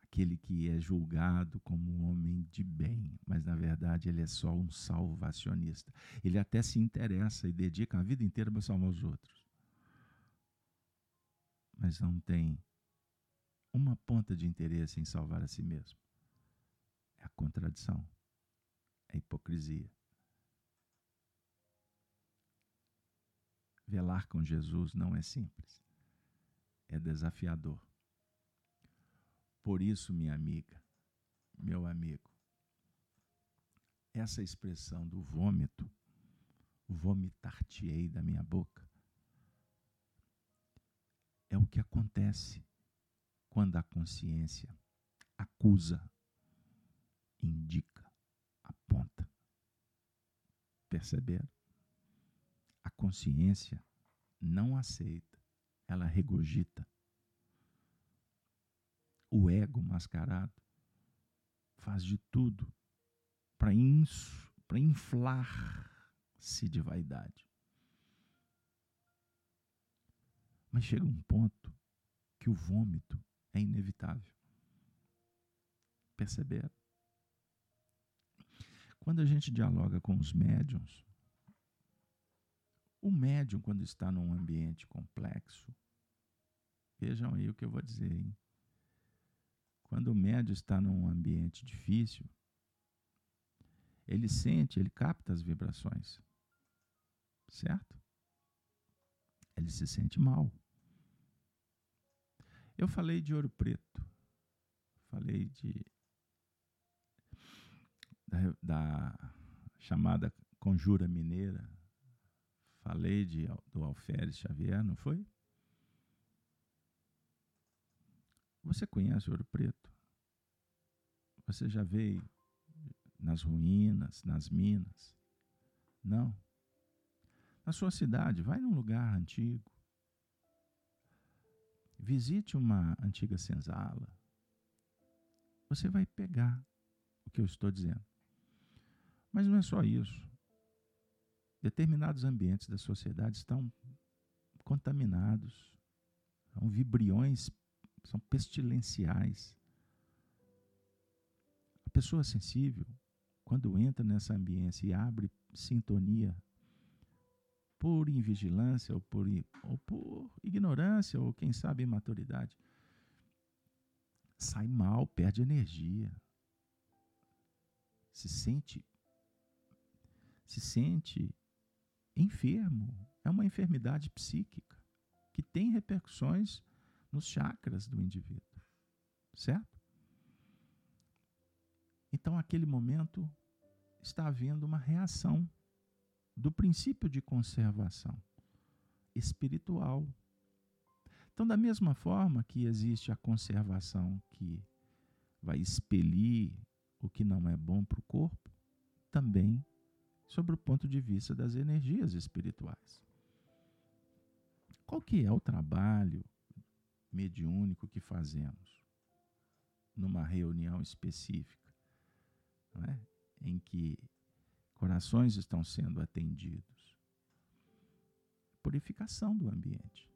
Aquele que é julgado como um homem de bem, mas na verdade ele é só um salvacionista. Ele até se interessa e dedica a vida inteira para salvar os outros. Mas não tem uma ponta de interesse em salvar a si mesmo. É a contradição, é a hipocrisia. Velar com Jesus não é simples, é desafiador. Por isso, minha amiga, meu amigo, essa expressão do vômito, vomitar-te-ei da minha boca, é o que acontece quando a consciência acusa, indica, aponta. Perceberam? A consciência não aceita, ela regogita. O ego mascarado faz de tudo para inflar-se de vaidade. Mas chega um ponto que o vômito é inevitável. Perceberam? Quando a gente dialoga com os médiums, o médium, quando está num ambiente complexo, vejam aí o que eu vou dizer, hein? Quando o médium está num ambiente difícil, ele sente, ele capta as vibrações, certo? Ele se sente mal. Eu falei de Ouro Preto, falei de da, da chamada Conjura Mineira, falei de, do Alferes Xavier, não foi? Você conhece Ouro Preto? Você já veio nas ruínas, nas minas? Não. Na sua cidade, vai num lugar antigo. Visite uma antiga senzala. Você vai pegar o que eu estou dizendo. Mas não é só isso. Determinados ambientes da sociedade estão contaminados, são vibriões, são pestilenciais. A pessoa sensível, quando entra nessa ambiência e abre sintonia por invigilância ou por, ou por ignorância ou quem sabe imaturidade, sai mal, perde energia, se sente se sente enfermo, é uma enfermidade psíquica que tem repercussões nos chakras do indivíduo, certo? Então, aquele momento está havendo uma reação do princípio de conservação espiritual. Então, da mesma forma que existe a conservação que vai expelir o que não é bom para o corpo, também sobre o ponto de vista das energias espirituais. Qual que é o trabalho mediúnico que fazemos numa reunião específica, é? em que corações estão sendo atendidos. Purificação do ambiente,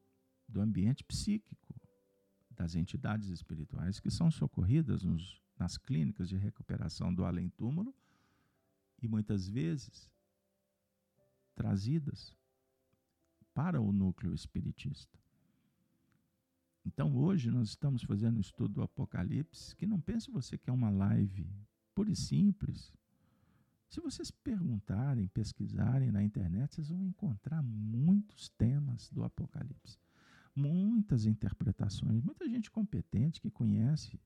do ambiente psíquico, das entidades espirituais que são socorridas nos, nas clínicas de recuperação do além-túmulo e muitas vezes trazidas para o núcleo espiritista. Então hoje nós estamos fazendo um estudo do Apocalipse, que não pense você que é uma live pura e simples. Se vocês perguntarem, pesquisarem na internet, vocês vão encontrar muitos temas do Apocalipse. Muitas interpretações, muita gente competente que conhece,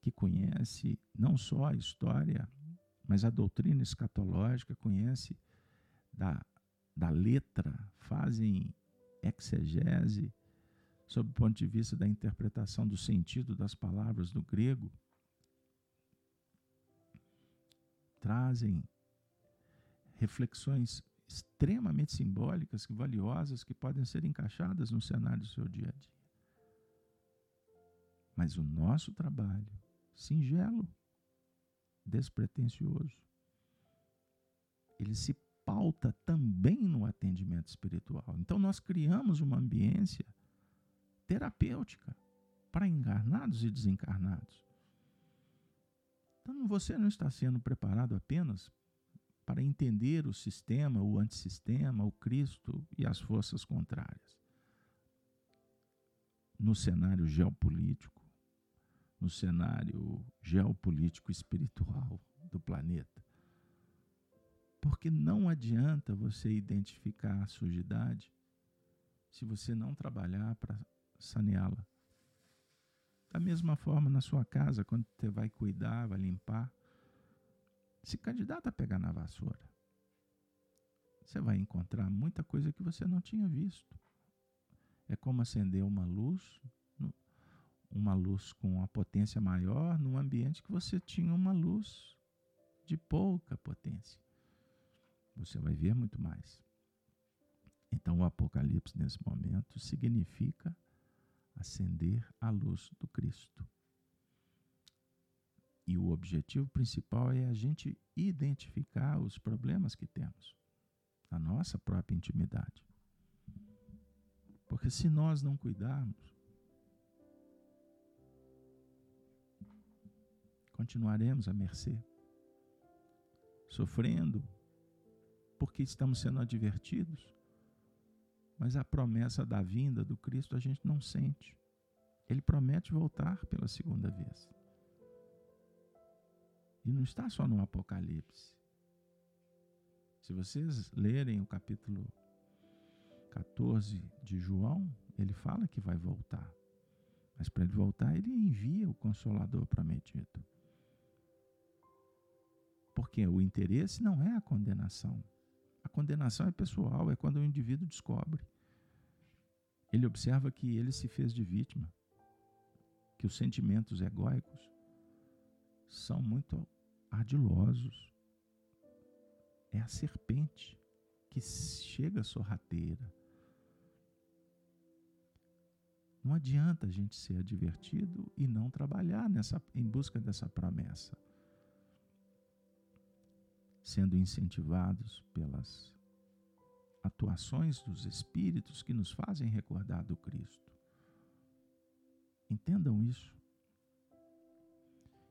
que conhece não só a história, mas a doutrina escatológica, conhece da, da letra, fazem exegese sob o ponto de vista da interpretação do sentido das palavras do grego, trazem reflexões extremamente simbólicas, valiosas, que podem ser encaixadas no cenário do seu dia a dia. Mas o nosso trabalho, singelo, despretensioso, ele se pauta também no atendimento espiritual. Então nós criamos uma ambiência terapêutica para encarnados e desencarnados. Então você não está sendo preparado apenas para entender o sistema, o antissistema, o Cristo e as forças contrárias. No cenário geopolítico, no cenário geopolítico espiritual do planeta. Porque não adianta você identificar a sujidade se você não trabalhar para saneá-la. Da mesma forma, na sua casa, quando você vai cuidar, vai limpar, se candidata a pegar na vassoura. Você vai encontrar muita coisa que você não tinha visto. É como acender uma luz, uma luz com uma potência maior, num ambiente que você tinha uma luz de pouca potência. Você vai ver muito mais. Então, o Apocalipse, nesse momento, significa acender a luz do Cristo. E o objetivo principal é a gente identificar os problemas que temos na nossa própria intimidade. Porque se nós não cuidarmos, continuaremos à mercê, sofrendo, porque estamos sendo advertidos, mas a promessa da vinda do Cristo a gente não sente. Ele promete voltar pela segunda vez. E não está só no Apocalipse. Se vocês lerem o capítulo 14 de João, ele fala que vai voltar. Mas para ele voltar, ele envia o consolador prometido. Porque o interesse não é a condenação. Condenação é pessoal, é quando o indivíduo descobre. Ele observa que ele se fez de vítima, que os sentimentos egóicos são muito ardilosos. É a serpente que chega sorrateira. Não adianta a gente ser advertido e não trabalhar nessa, em busca dessa promessa, sendo incentivados pelas atuações dos Espíritos que nos fazem recordar do Cristo. Entendam isso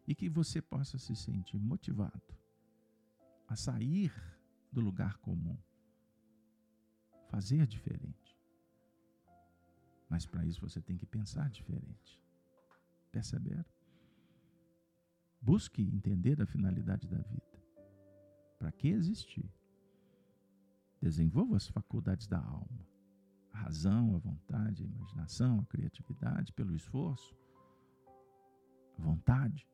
e que você possa se sentir motivado a sair do lugar comum, fazer diferente. Mas para isso você tem que pensar diferente. Perceberam? Busque entender a finalidade da vida. Para que existir? Desenvolva as faculdades da alma. A razão, a vontade, a imaginação, a criatividade, pelo esforço, a vontade.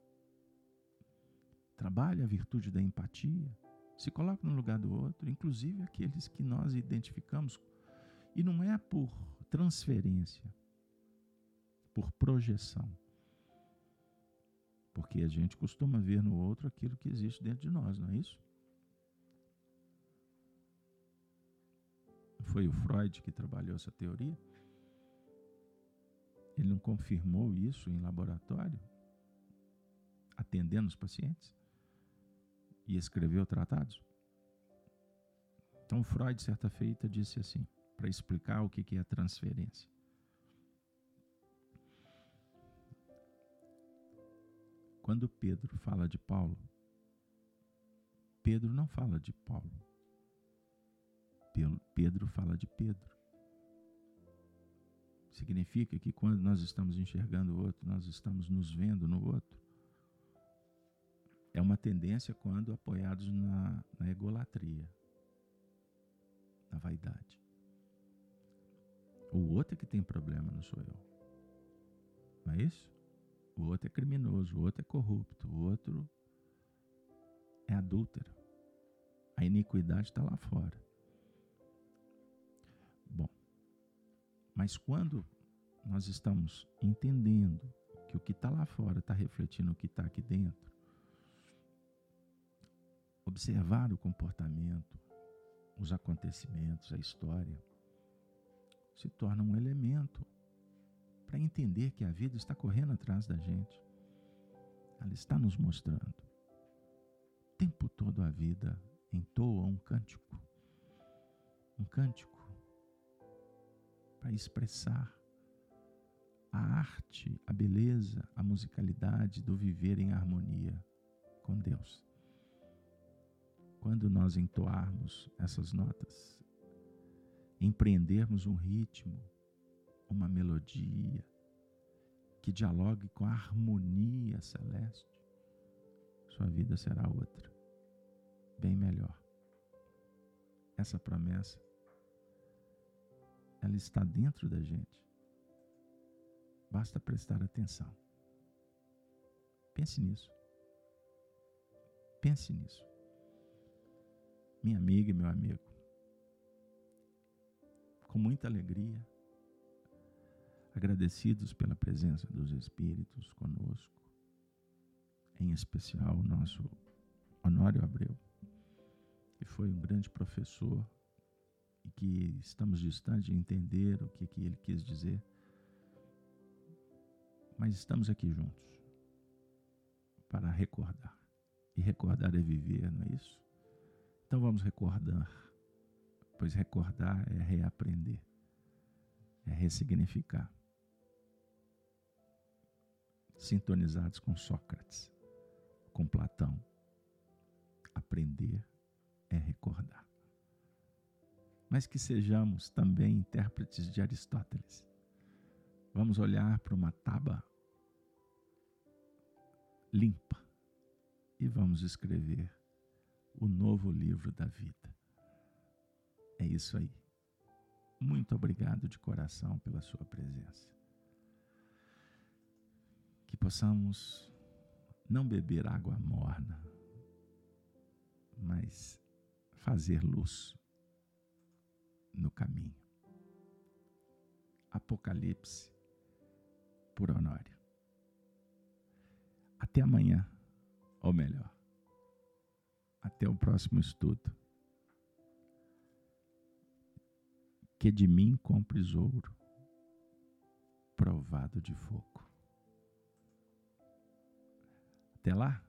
Trabalhe a virtude da empatia. Se coloque no lugar do outro, inclusive aqueles que nós identificamos. E não é por transferência, por projeção. Porque a gente costuma ver no outro aquilo que existe dentro de nós, não é isso? Foi o Freud que trabalhou essa teoria. Ele não confirmou isso em laboratório, atendendo os pacientes e escreveu tratados? Então, Freud, certa feita, disse assim, para explicar o que é transferência. Quando Pedro fala de Paulo, Pedro não fala de Paulo. Pedro fala de Pedro. Significa que quando nós estamos enxergando o outro, nós estamos nos vendo no outro. É uma tendência quando apoiados na, na egolatria, na vaidade. O outro é que tem problema, não sou eu. Não é isso? O outro é criminoso, o outro é corrupto, o outro é adúltero. A iniquidade está lá fora. Mas quando nós estamos entendendo que o que está lá fora está refletindo o que está aqui dentro, observar o comportamento, os acontecimentos, a história, se torna um elemento para entender que a vida está correndo atrás da gente. Ela está nos mostrando. O tempo todo a vida entoa um cântico. Um cântico para expressar a arte, a beleza, a musicalidade do viver em harmonia com Deus. Quando nós entoarmos essas notas, empreendermos um ritmo, uma melodia que dialogue com a harmonia celeste, sua vida será outra, bem melhor. Essa promessa, ela está dentro da gente. Basta prestar atenção. Pense nisso. Pense nisso. Minha amiga e meu amigo, com muita alegria, agradecidos pela presença dos Espíritos conosco, em especial o nosso Honório Abreu, que foi um grande professor e que estamos distantes de entender o que, que ele quis dizer, mas estamos aqui juntos para recordar. E recordar é viver, não é isso? Então vamos recordar pois recordar é reaprender, é ressignificar. Sintonizados com Sócrates, com Platão, aprender é recordar. Mas que sejamos também intérpretes de Aristóteles. Vamos olhar para uma tábua limpa e vamos escrever o novo livro da vida. É isso aí. Muito obrigado de coração pela sua presença. Que possamos não beber água morna, mas fazer luz no caminho. Apocalipse por Honório. Até amanhã, ou melhor, até o próximo estudo. que de mim compres ouro, provado de fogo. Até lá.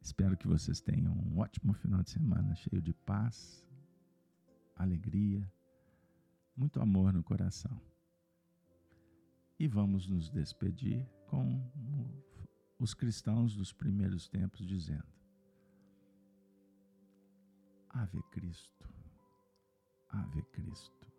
Espero que vocês tenham um ótimo final de semana, cheio de paz, alegria, muito amor no coração. E vamos nos despedir com os cristãos dos primeiros tempos dizendo: Ave Cristo. Ave Cristo.